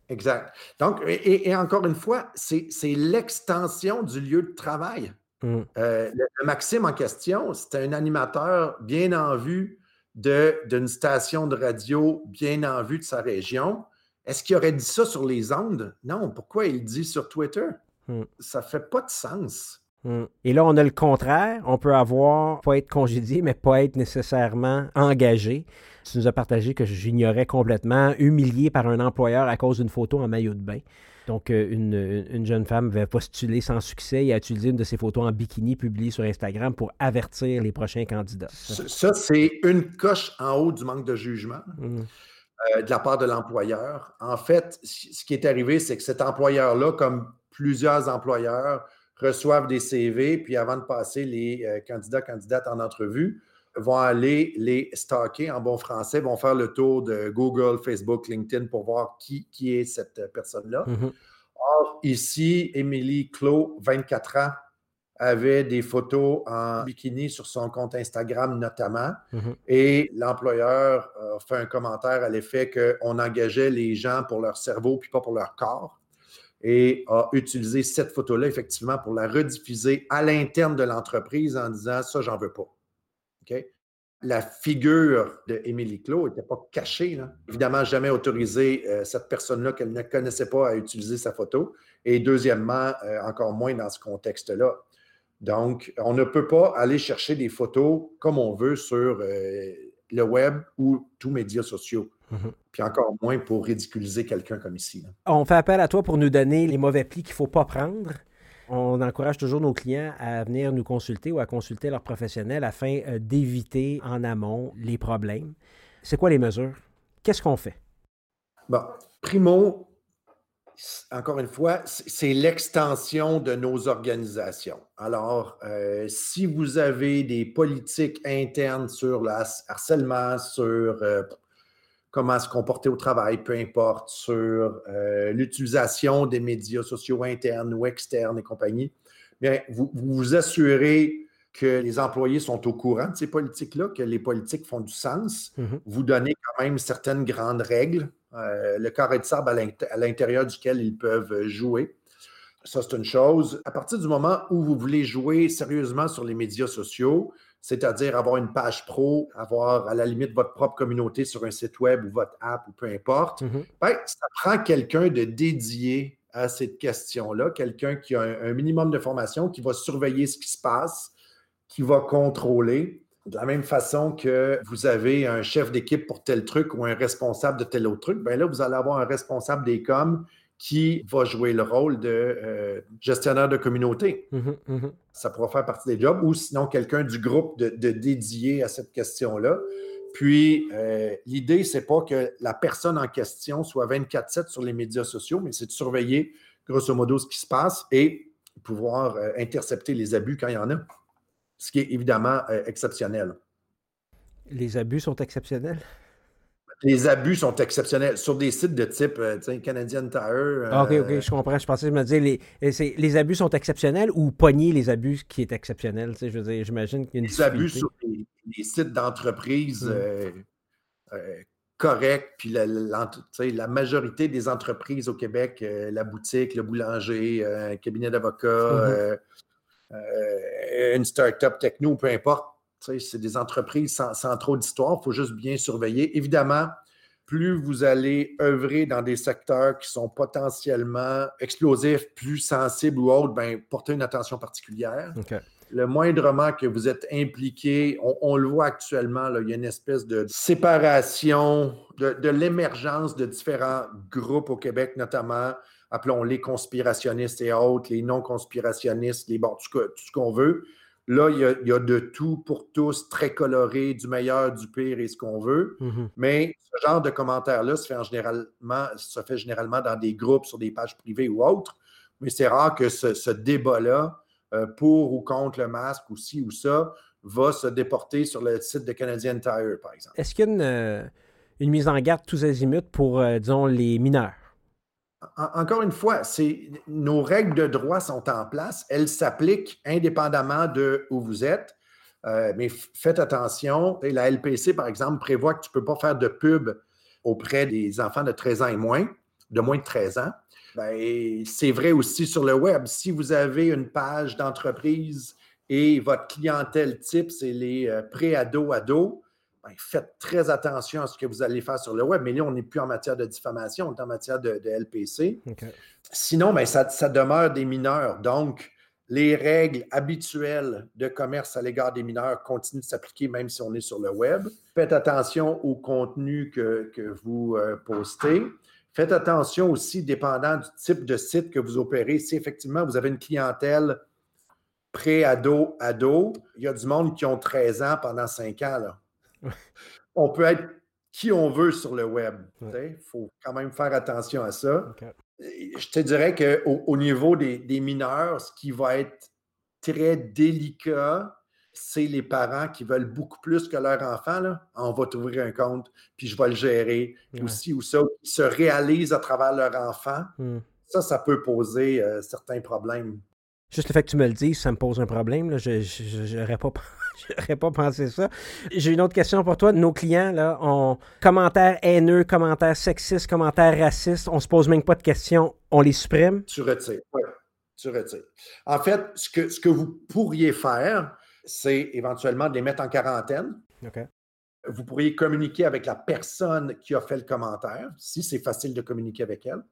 Exact. Donc, et, encore une fois, c'est l'extension du lieu de travail. Mmh. Euh, le, Maxime en question, c'était un animateur bien en vue d'une station de radio bien en vue de sa région. Est-ce qu'il aurait dit ça sur les ondes? Non. Pourquoi il dit sur Twitter? Mmh. Ça ne fait pas de sens. Mmh. Et là, on a le contraire. On peut avoir, pas être congédié, mais pas être nécessairement engagé tu nous as partagé que j'ignorais complètement, humilié par un employeur à cause d'une photo en maillot de bain. Donc, euh, une, jeune femme avait postulé sans succès et a utilisé une de ses photos en bikini publiée sur Instagram pour avertir les prochains candidats. Ça, c'est une coche en haut du manque de jugement mmh. euh, de la part de l'employeur. En fait, ce qui est arrivé, c'est que cet employeur-là, comme plusieurs employeurs, reçoivent des CV, puis avant de passer les euh, candidats, candidates en entrevue, vont aller les stocker en bon français, vont faire le tour de Google, Facebook, LinkedIn pour voir qui, qui est cette personne-là. Mm-hmm. Or, ici, Émilie Clos, 24 ans, avait des photos en bikini sur son compte Instagram notamment. Mm-hmm. Et l'employeur a fait un commentaire à l'effet qu'on engageait les gens pour leur cerveau puis pas pour leur corps. Et a utilisé cette photo-là, effectivement, pour la rediffuser à l'interne de l'entreprise en disant ça, j'en veux pas. La figure d'Émilie Claude n'était pas cachée. Évidemment, jamais autorisé euh, cette personne-là qu'elle ne connaissait pas à utiliser sa photo. Et deuxièmement, euh, encore moins dans ce contexte-là. Donc, on ne peut pas aller chercher des photos comme on veut sur euh, le web ou tous médias sociaux. Mhm. Puis encore moins pour ridiculiser quelqu'un comme ici. On fait appel à toi pour nous donner les mauvais plis qu'il ne faut pas prendre. On encourage toujours nos clients à venir nous consulter ou à consulter leurs professionnels afin euh, d'éviter en amont les problèmes. C'est quoi les mesures? Qu'est-ce qu'on fait? Bon, primo, encore une fois, c'est l'extension de nos organisations. Alors, euh, si vous avez des politiques internes sur le harcèlement, sur euh, comment se comporter au travail, peu importe, sur euh, l'utilisation des médias sociaux internes ou externes et compagnie, bien, vous, vous assurez que les employés sont au courant de ces politiques-là, que les politiques font du sens. Mm-hmm. Vous donnez quand même certaines grandes règles, euh, le carré de sable à l'intérieur duquel ils peuvent jouer. Ça, c'est une chose. À partir du moment où vous voulez jouer sérieusement sur les médias sociaux, c'est-à-dire avoir une page pro, avoir à la limite votre propre communauté sur un site web ou votre app ou peu importe, mm-hmm. ben, ça prend quelqu'un de dédié à cette question-là, quelqu'un qui a un, minimum de formation, qui va surveiller ce qui se passe, qui va contrôler. De la même façon que vous avez un chef d'équipe pour tel truc ou un responsable de tel autre truc, ben là, vous allez avoir un responsable des coms qui va jouer le rôle de euh, gestionnaire de communauté. Mhm, mhm. Ça pourra faire partie des jobs ou sinon quelqu'un du groupe de, dédié à cette question-là. Puis, euh, l'idée, c'est pas que la personne en question soit 24-7 sur les médias sociaux, mais c'est de surveiller, grosso modo, ce qui se passe et pouvoir euh, intercepter les abus quand il y en a. Ce qui est évidemment exceptionnel. Les abus sont exceptionnels? Les abus sont exceptionnels sur des sites de type euh, Canadian Tire. Euh, OK, OK, je comprends. Je pensais, je me disais, les, les abus sont exceptionnels ou pogner les abus qui est exceptionnel? Je veux dire, j'imagine qu'il y a une Les abus sur les, sites d'entreprise hmm. euh, corrects, puis la, la, majorité des entreprises au Québec, la boutique, le boulanger, un cabinet d'avocats, mm-hmm. une start-up techno, peu importe, c'est des entreprises sans, trop d'histoire. Il faut juste bien surveiller. Évidemment, plus vous allez œuvrer dans des secteurs qui sont potentiellement explosifs, plus sensibles ou autres, ben, portez une attention particulière. Le moindrement que vous êtes impliqué, on, le voit actuellement, il y a une espèce de séparation, de, l'émergence de différents groupes au Québec, notamment, appelons-les conspirationnistes et autres, les non-conspirationnistes, les bon, tout ce qu'on veut. Là, il y, a, de tout pour tous, très coloré, du meilleur, du pire et ce qu'on veut. Mm-hmm. Mais ce genre de commentaires-là se fait, généralement, se fait généralement dans des groupes, sur des pages privées ou autres. Mais c'est rare que ce, débat-là, euh, pour ou contre le masque ou ci ou ça, va se déporter sur le site de Canadian Tire, par exemple. Est-ce qu'il y a une, euh, mise en garde tous azimuts pour, euh, disons, les mineurs? Encore une fois, nos règles de droit sont en place. Elles s'appliquent indépendamment de où vous êtes. Euh, mais faites attention. La LPC, par exemple, prévoit que tu ne peux pas faire de pub auprès des enfants de 13 ans et moins, de moins de 13 ans. Ben, c'est vrai aussi sur le web. Si vous avez une page d'entreprise et votre clientèle type, c'est les euh, pré-ados-ados, ben, faites très attention à ce que vous allez faire sur le web. Mais là, on n'est plus en matière de diffamation, on est en matière de, LPC. Sinon, ben, ça, demeure des mineurs. Donc, les règles habituelles de commerce à l'égard des mineurs continuent de s'appliquer même si on est sur le web. Faites attention au contenu que, vous euh, postez. Faites attention aussi, dépendant du type de site que vous opérez, si effectivement vous avez une clientèle pré-ado, ado, il y a du monde qui ont 13 ans pendant 5 ans. Là on peut être qui on veut sur le web. Il faut quand même faire attention à ça. Je te dirais qu'au au niveau des, mineurs, ce qui va être très délicat, c'est les parents qui veulent beaucoup plus que leur enfant. Là. On va t'ouvrir un compte, puis je vais le gérer, aussi ou ça, qui se réalisent à travers leur enfant. Hmm. Ça, ça peut poser euh, certains problèmes. Juste le fait que tu me le dises, ça me pose un problème. Je n'aurais pas J'aurais pas pensé ça. J'ai une autre question pour toi. Nos clients, là, ont commentaires haineux, commentaires sexistes, commentaires racistes. On se pose même pas de questions. On les supprime? Tu retires. Oui, tu retires. En fait, ce que, ce que vous pourriez faire, c'est éventuellement de les mettre en quarantaine. Vous pourriez communiquer avec la personne qui a fait le commentaire, si c'est facile de communiquer avec elle,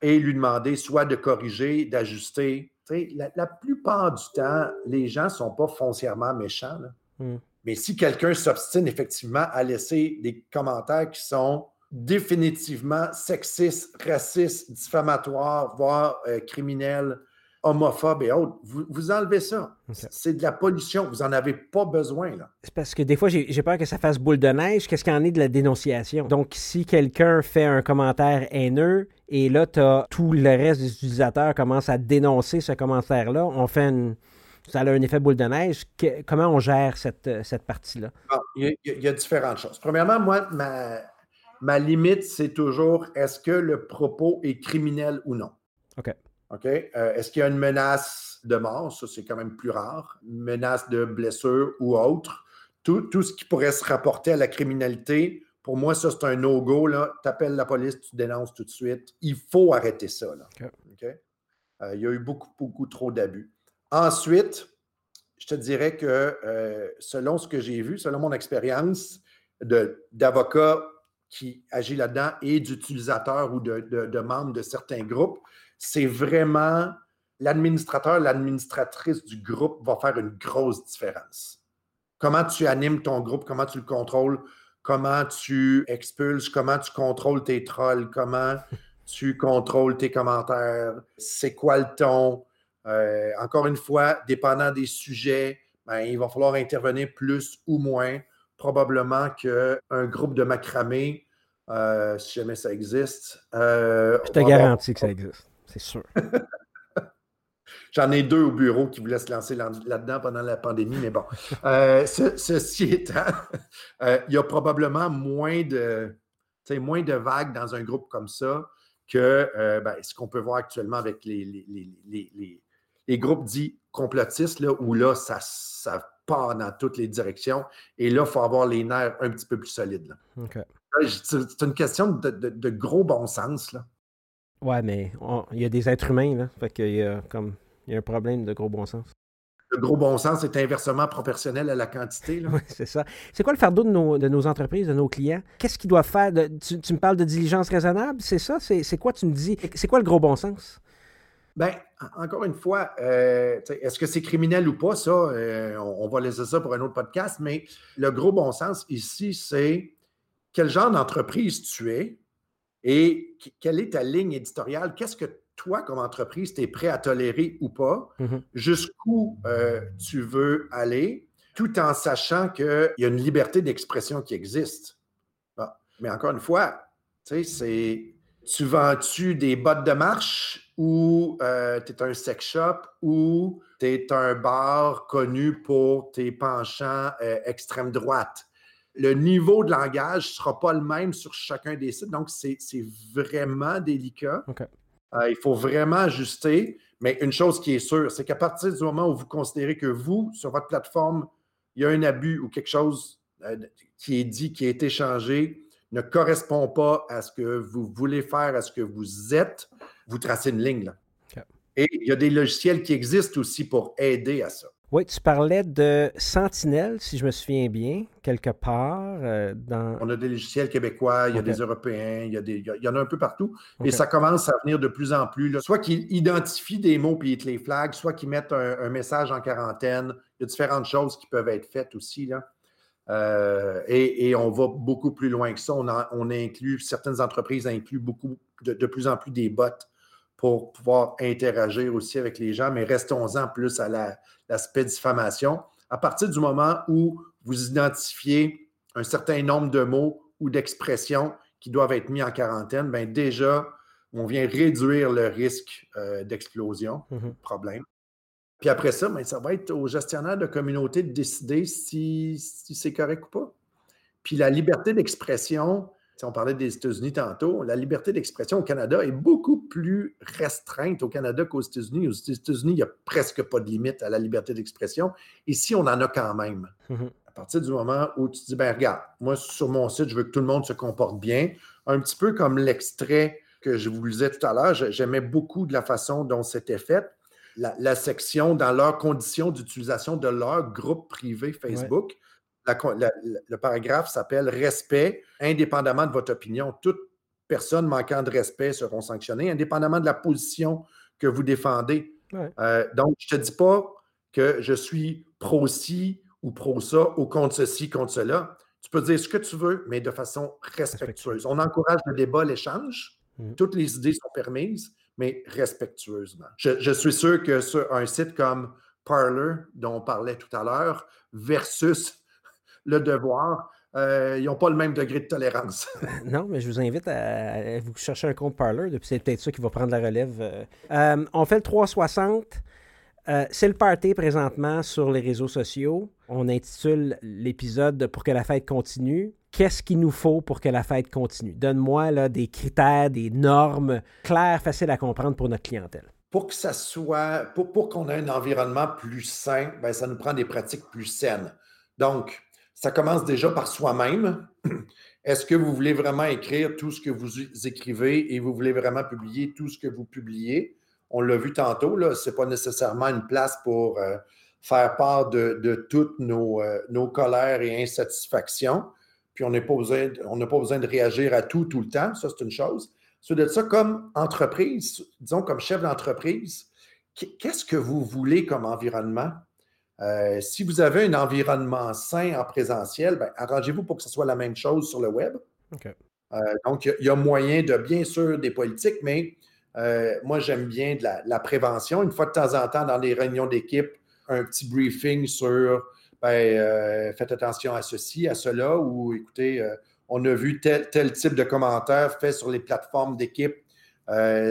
et lui demander soit de corriger, d'ajuster. La, la, plupart du temps, les gens ne sont pas foncièrement méchants. Hmm. Mais si quelqu'un s'obstine effectivement à laisser des commentaires qui sont définitivement sexistes, racistes, diffamatoires, voire euh, criminels, homophobes et autres, vous, enlevez ça. C'est de la pollution. Vous n'en avez pas besoin. là. C'est parce que des fois, j'ai peur que ça fasse boule de neige. Qu'est-ce qu'il en est de la dénonciation? Donc, si quelqu'un fait un commentaire haineux et là, as, tout le reste des utilisateurs commencent à dénoncer ce commentaire-là, on fait une ça a un effet boule de neige. comment on gère cette, cette partie-là? Ah, il, y a, différentes choses. Premièrement, moi, ma, ma limite, c'est toujours est-ce que le propos est criminel ou non? OK. OK? Euh, est-ce qu'il y a une menace de mort? Ça, c'est quand même plus rare. Une menace de blessure ou autre. Tout, tout, ce qui pourrait se rapporter à la criminalité, pour moi, ça, c'est un no-go. Tu appelles la police, tu dénonces tout de suite. Il faut arrêter ça. Là. Euh, il y a eu beaucoup, beaucoup trop d'abus. Ensuite, je te dirais que euh, selon ce que j'ai vu, selon mon expérience d'avocat qui agit là-dedans et d'utilisateurs ou de, de, membres de certains groupes, c'est vraiment l'administrateur, l'administratrice du groupe va faire une grosse différence. Comment tu animes ton groupe, comment tu le contrôles, comment tu expulses, comment tu contrôles tes trolls, comment tu contrôles tes commentaires, c'est quoi le ton? Euh, encore une fois, dépendant des sujets, ben, il va falloir intervenir plus ou moins probablement qu'un groupe de macramé, euh, si jamais ça existe. Euh, Je te garantis que ça existe, c'est sûr. J'en ai deux au bureau qui voulaient se lancer là-dedans pendant la pandémie, mais bon. Euh, ceci étant, il y a probablement moins de, moins de vagues dans un groupe comme ça que ben, ce qu'on peut voir actuellement avec les, les, les, groupes dits complotistes, là, où là, ça, ça part dans toutes les directions. Et là, il faut avoir les nerfs un petit peu plus solides. C'est une question de, gros bon sens. Là. Ouais, mais il y a des êtres humains, là. Fait qu'il y a comme il y a un problème de gros bon sens. Le gros bon sens est inversement proportionnel à la quantité. Oui, c'est ça. C'est quoi le fardeau de nos, de nos entreprises, de nos clients? Qu'est-ce qu'ils doivent faire? tu, me parles de diligence raisonnable, c'est ça? C'est quoi tu me dis? C'est quoi le gros bon sens? Bien, encore une fois, euh, est-ce que c'est criminel ou pas, ça? Euh, on, va laisser ça pour un autre podcast, mais le gros bon sens ici, c'est quel genre d'entreprise tu es et quelle est ta ligne éditoriale? Qu'est-ce que toi, comme entreprise, tu es prêt à tolérer ou pas? Mm-hmm. Jusqu'où euh, tu veux aller, tout en sachant qu'il y a une liberté d'expression qui existe. Mais encore une fois, tu sais, c'est tu vends-tu des bottes de marche ou euh, tu es un sex shop ou tu es un bar connu pour tes penchants euh, extrême droite? Le niveau de langage ne sera pas le même sur chacun des sites, donc c'est vraiment délicat. Euh, il faut vraiment ajuster. Mais une chose qui est sûre, c'est qu'à partir du moment où vous considérez que vous, sur votre plateforme, il y a un abus ou quelque chose qui est dit, qui a été changé, ne correspond pas à ce que vous voulez faire, à ce que vous êtes, vous tracez une ligne. Là. Et il y a des logiciels qui existent aussi pour aider à ça. Oui, tu parlais de Sentinelle, si je me souviens bien, quelque part. Euh, dans... On a des logiciels québécois, il y a des Européens, il y, a des, il y en a un peu partout. Et ça commence à venir de plus en plus. Soit qu'ils identifient des mots puis ils te les flaguent, soit qu'ils mettent un, un, message en quarantaine. Il y a différentes choses qui peuvent être faites aussi. Là. Euh, et, on va beaucoup plus loin que ça. On, inclut, certaines entreprises incluent beaucoup, de, plus en plus des bots pour pouvoir interagir aussi avec les gens, mais restons-en plus à l'aspect diffamation. À partir du moment où vous identifiez un certain nombre de mots ou d'expressions qui doivent être mis en quarantaine, bien déjà, on vient réduire le risque euh, d'explosion, mm-hmm. problème. Puis après ça, ben, ça va être au gestionnaire de communauté de décider si, c'est correct ou pas. Puis la liberté d'expression, si on parlait des États-Unis tantôt, la liberté d'expression au Canada est beaucoup plus restreinte au Canada qu'aux États-Unis. Aux États-Unis, il n'y a presque pas de limite à la liberté d'expression. Ici, on en a quand même. Mm-hmm. À partir du moment où tu dis, ben regarde, moi, sur mon site, je veux que tout le monde se comporte bien, un petit peu comme l'extrait que je vous lisais tout à l'heure, j'aimais beaucoup de la façon dont c'était fait la, section dans leurs conditions d'utilisation de leur groupe privé Facebook. Le paragraphe s'appelle Respect, indépendamment de votre opinion. Toute personne manquant de respect seront sanctionnées, indépendamment de la position que vous défendez. Euh, donc, je ne te dis pas que je suis pro-ci ou pro-ça ou contre ceci, contre cela. Tu peux dire ce que tu veux, mais de façon respectueuse. On encourage le débat, l'échange. Mmh. Toutes les idées sont permises, mais respectueusement. Je, suis sûr que sur un site comme Parler, dont on parlait tout à l'heure, versus Le Devoir, euh, ils n'ont pas le même degré de tolérance. non, mais je vous invite à, vous chercher un compte Parler, puis c'est peut-être ça qui va prendre la relève. Euh. Euh, on fait le 360. c'est le party présentement sur les réseaux sociaux. On intitule l'épisode Pour que la fête continue. Qu'est-ce qu'il nous faut pour que la fête continue? Donne-moi des critères, des normes claires, faciles à comprendre pour notre clientèle. Pour que ça soit, pour, pour qu'on ait un environnement plus sain, ben, ça nous prend des pratiques plus saines. Donc, ça commence déjà par soi-même. Est-ce que vous voulez vraiment écrire tout ce que vous écrivez et vous voulez vraiment publier tout ce que vous publiez? On l'a vu tantôt, ce n'est pas nécessairement une place pour euh, faire part de, toutes nos, euh, nos, colères et insatisfactions. Puis on n'a pas, besoin, pas besoin de réagir à tout tout le temps. Ça, c'est une chose. C'est de ça, comme entreprise, disons comme chef d'entreprise, qu'est-ce que vous voulez comme environnement? Euh, si vous avez un environnement sain en présentiel, ben, arrangez-vous pour que ce soit la même chose sur le web. Euh, donc, il y, a moyen de, bien sûr, des politiques, mais euh, moi, j'aime bien de la, prévention. Une fois de temps en temps, dans les réunions d'équipe, un petit briefing sur ben, faites attention à ceci, à cela, ou écoutez, on a vu tel, tel, type de commentaires faits sur les plateformes d'équipe.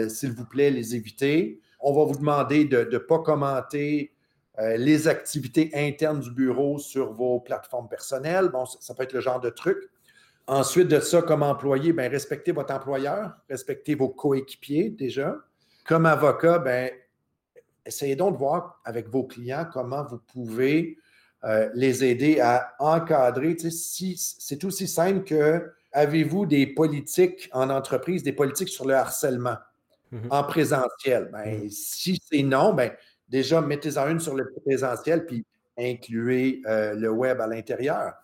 S'il vous plaît, les éviter. On va vous demander de ne pas commenter euh, les activités internes du bureau sur vos plateformes personnelles. Bon, ça, peut être le genre de truc. Ensuite de ça, comme employé, ben, respectez votre employeur, respectez vos coéquipiers déjà. Comme avocat, ben, essayez donc de voir avec vos clients comment vous pouvez euh, les aider à encadrer. Si, c'est aussi simple que avez-vous des politiques en entreprise, des politiques sur le harcèlement mm-hmm. en présentiel? Ben, mm-hmm. Si c'est non, ben, déjà, mettez-en une sur le présentiel, puis incluez euh, le web à l'intérieur.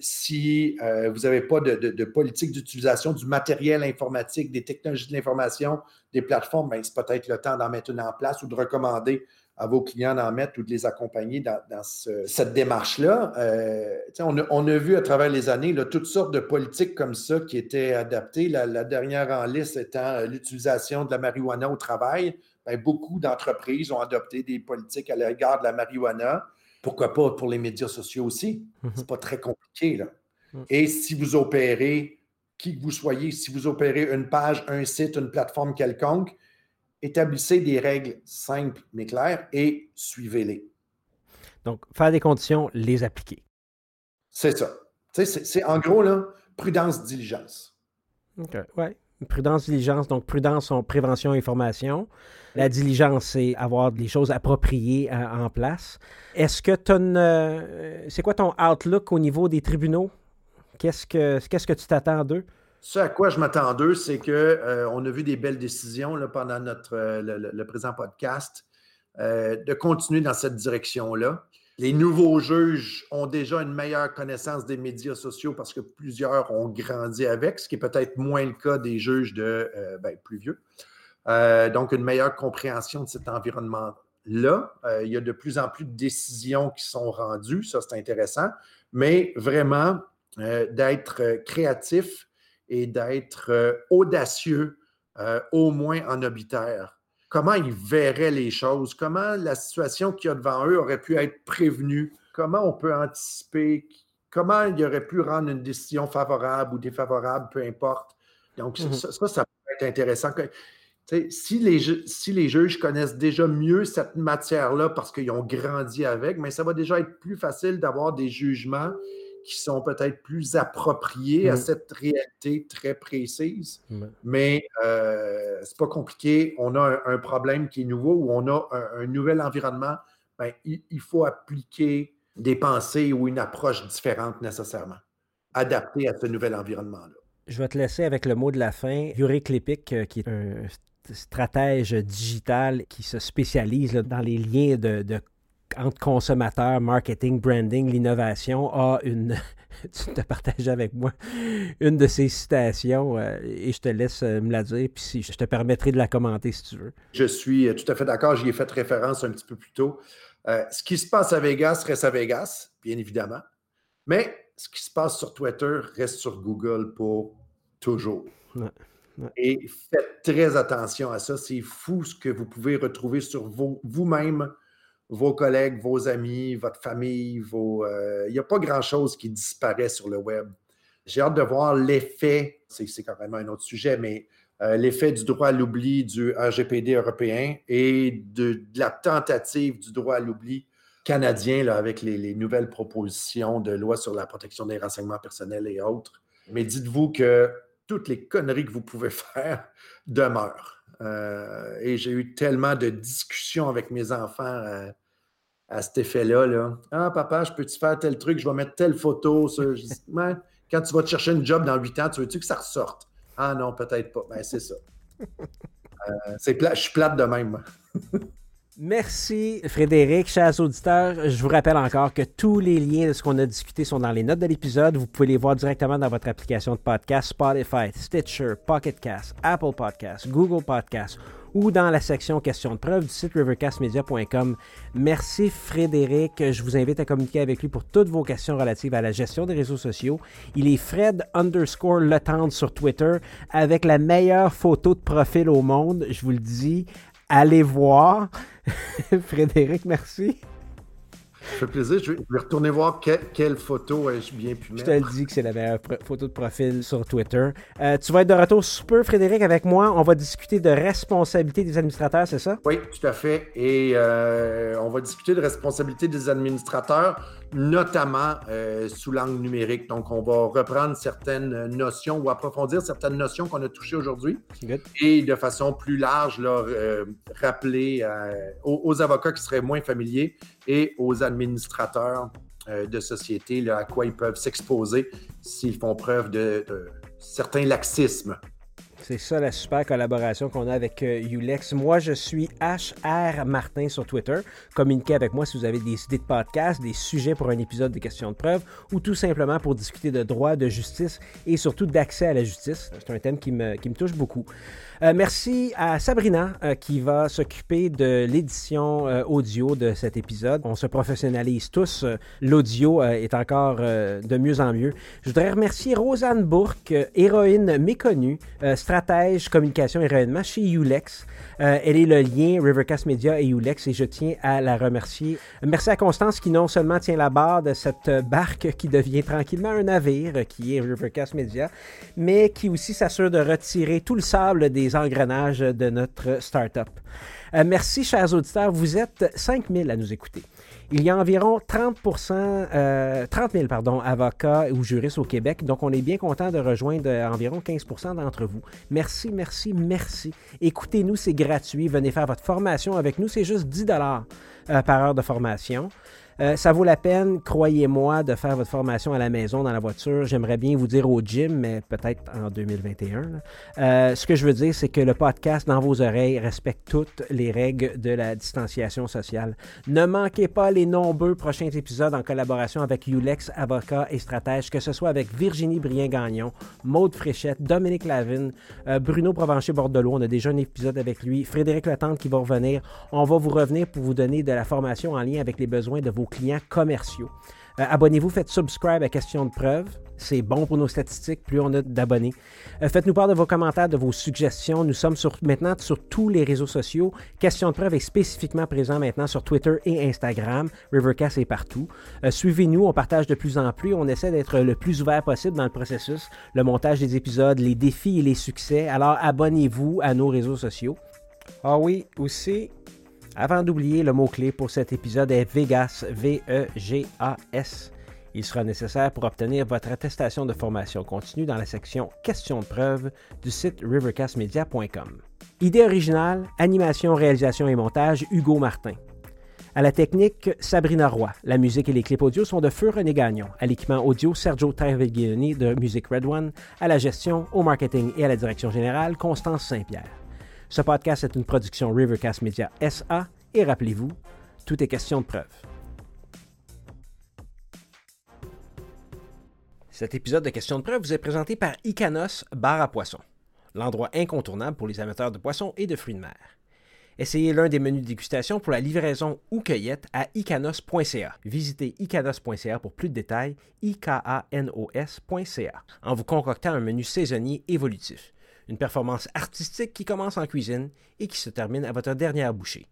Si euh, vous n'avez pas de, politique d'utilisation du matériel informatique, des technologies de l'information, des plateformes, ben, c'est peut-être le temps d'en mettre une en place ou de recommander à vos clients d'en mettre ou de les accompagner dans, cette démarche-là. Euh, on, a, vu à travers les années toutes sortes de politiques comme ça qui étaient adaptées. La, la dernière en liste étant l'utilisation de la marijuana au travail. Ben, beaucoup d'entreprises ont adopté des politiques à l'égard de la marijuana. Pourquoi pas pour les médias sociaux aussi? Ce n'est mhm. pas très compliqué. Là. Mhm. Et si vous opérez, qui que vous soyez, si vous opérez une page, un site, une plateforme quelconque, établissez des règles simples mais claires et suivez-les. Donc, faire des conditions, les appliquer. C'est ça. C'est en gros, là, prudence, diligence. OK. Ouais. Prudence, diligence, donc prudence, en prévention et formation. La diligence, c'est avoir des choses appropriées euh, en place. Est-ce que tu euh, c'est quoi ton outlook au niveau des tribunaux? Qu'est-ce que, que tu t'attends d'eux? Ce à quoi je m'attends d'eux, c'est qu'on euh, a vu des belles décisions pendant notre, le, présent podcast, de continuer dans cette direction-là. Les nouveaux juges ont déjà une meilleure connaissance des médias sociaux parce que plusieurs ont grandi avec, ce qui est peut-être moins le cas des juges de euh, ben, plus vieux. Euh, donc, une meilleure compréhension de cet environnement-là. Euh, il y a de plus en plus de décisions qui sont rendues, ça c'est intéressant, mais vraiment d'être créatif et d'être audacieux, au moins en obitaire comment ils verraient les choses, comment la situation qu'il y a devant eux aurait pu être prévenue, comment on peut anticiper, comment il aurait pu rendre une décision favorable ou défavorable, peu importe? Donc, ça, mmh ça, peut être intéressant. Si les, si les juges connaissent déjà mieux cette matière-là parce qu'ils ont grandi avec, mais ça va déjà être plus facile d'avoir des jugements qui sont peut-être plus appropriés à mmh. cette réalité très précise. Mais euh, c'est pas compliqué. On a un, problème qui est nouveau ou on a un, nouvel environnement. Ben, il, faut appliquer des pensées ou une approche différente nécessairement, adaptée à ce nouvel environnement-là. Je vais te laisser avec le mot de la fin. Yuri Klepik, euh, qui est un stratège digital qui se spécialise dans les liens de entre consommateurs, marketing, branding, l'innovation, a une. tu te partages avec moi une de ces citations euh, et je te laisse euh, me la dire, puis si, je te permettrai de la commenter si tu veux. Je suis tout à fait d'accord, j'y ai fait référence un petit peu plus tôt. ce qui se passe à Vegas reste à Vegas, bien évidemment, mais ce qui se passe sur Twitter reste sur Google pour toujours. Et faites très attention à ça. C'est fou ce que vous pouvez retrouver sur vous-même, vos collègues, vos amis, votre famille. Euh, il n'y a pas grand-chose qui disparaît sur le web. J'ai hâte de voir l'effet, c'est quand même un autre sujet, mais euh, l'effet du droit à l'oubli du RGPD européen et de, la tentative du droit à l'oubli canadien là, avec les, les, nouvelles propositions de loi sur la protection des renseignements personnels et autres. Mais dites-vous que toutes les conneries que vous pouvez faire demeurent. Euh, et j'ai eu tellement de discussions avec mes enfants à cet effet-là. Là. Ah, papa, je peux-tu faire tel truc? Je vais mettre telle photo. quand tu vas te chercher une job dans huit ans, tu veux-tu que ça ressorte? Ah non, peut-être pas. Ben, c'est ça. Euh, c'est je suis plate de même. Merci Frédéric, chers auditeurs. Je vous rappelle encore que tous les liens de ce qu'on a discuté sont dans les notes de l'épisode. Vous pouvez les voir directement dans votre application de podcast Spotify, Stitcher, Pocket Cast, Apple Podcast, Google Podcast ou dans la section questions de preuve du site rivercastmedia.com. Merci Frédéric. Je vous invite à communiquer avec lui pour toutes vos questions relatives à la gestion des réseaux sociaux. Il est Fred underscore Le sur Twitter avec la meilleure photo de profil au monde. Je vous le dis allez voir. Frédéric, merci. Ça fait plaisir. Je vais retourner voir quelle photo ai-je bien pu mettre. Je te le dis que c'est la meilleure photo de profil sur Twitter. Euh, tu vas être de retour super, Frédéric, avec moi. On va discuter de responsabilité des administrateurs, c'est ça? Oui, tout à fait. Et euh, on va discuter de responsabilité des administrateurs, notamment euh, sous l'angle numérique. Donc, on va reprendre certaines notions ou approfondir certaines notions qu'on a touchées aujourd'hui. Et de façon plus large, là, rappeler aux, aux avocats qui seraient moins familiers et aux administrateurs euh, de société à quoi ils peuvent s'exposer s'ils font preuve de, certains laxismes. C'est ça la super collaboration qu'on a avec euh, Ulex. Moi, je suis HR Martin sur Twitter. Communiquez avec moi si vous avez des idées de podcast, des sujets pour un épisode de questions de preuve ou tout simplement pour discuter de droit, de justice et surtout d'accès à la justice. C'est un thème qui me, qui me touche beaucoup. Euh, merci à Sabrina euh, qui va s'occuper de l'édition euh, audio de cet épisode. On se professionnalise tous. L'audio est encore de mieux en mieux. Je voudrais remercier Rosanne Bourque, héroïne méconnue, stratège communication et rayonnement chez Ulex. elle est le lien Rivercast Media et Ulex et je tiens à la remercier. Merci à Constance qui non seulement tient la barre de cette barque qui devient tranquillement un navire qui est Rivercast Media, mais qui aussi s'assure de retirer tout le sable des engrenages de notre startup. Euh, merci, chers auditeurs. Vous êtes 5000 à nous écouter. Il y a environ 30, 30 000 pardon, avocats ou juristes au Québec, donc on est bien content de rejoindre environ 15% d'entre vous. Merci, merci, merci. Écoutez-nous, c'est gratuit. Venez faire votre formation avec nous, c'est juste 10 dollars euh, par heure de formation. Euh, ça vaut la peine, croyez-moi, de faire votre formation à la maison, dans la voiture. J'aimerais bien vous dire au gym, mais peut-être en 2021. Euh, ce que je veux dire, c'est que le podcast dans vos oreilles respecte toutes les règles de la distanciation sociale. Ne manquez pas les nombreux prochains épisodes en collaboration avec Ulex, avocat et stratège, que ce soit avec Virginie Brien-Gagnon, Maude Fréchette, Dominique Lavine, euh, Bruno Provencher-Bordelot. On a déjà un épisode avec lui. Frédéric Latente qui va revenir. On va vous revenir pour vous donner de la formation en lien avec les besoins de vos clients commerciaux. Euh, abonnez-vous, faites subscribe à Question de preuve. C'est bon pour nos statistiques, plus on a d'abonnés. Euh, faites-nous part de vos commentaires, de vos suggestions. Nous sommes sur, maintenant sur tous les réseaux sociaux. Question de preuve est spécifiquement présent maintenant sur Twitter et Instagram. Rivercast est partout. Euh, suivez-nous, on partage de plus en plus. On essaie d'être le plus ouvert possible dans le processus, le montage des épisodes, les défis et les succès. Alors abonnez-vous à nos réseaux sociaux. Ah oui, aussi, avant d'oublier, le mot-clé pour cet épisode est Vegas, V-E-G-A-S. Il sera nécessaire pour obtenir votre attestation de formation continue dans la section Questions de preuve du site rivercastmedia.com. Idée originale, animation, réalisation et montage, Hugo Martin. À la technique, Sabrina Roy. La musique et les clips audio sont de Feu René Gagnon. À l'équipement audio, Sergio Terveglioni de Music Red One. À la gestion, au marketing et à la direction générale, Constance Saint-Pierre. Ce podcast est une production Rivercast Media SA et rappelez-vous, Tout est question de preuve. Cet épisode de Questions de preuve vous est présenté par Icanos Bar à poisson, l'endroit incontournable pour les amateurs de poissons et de fruits de mer. Essayez l'un des menus de dégustation pour la livraison ou cueillette à icanos.ca. Visitez icanos.ca pour plus de détails, ikanos.ca, en vous concoctant un menu saisonnier évolutif. Une performance artistique qui commence en cuisine et qui se termine à votre dernière bouchée.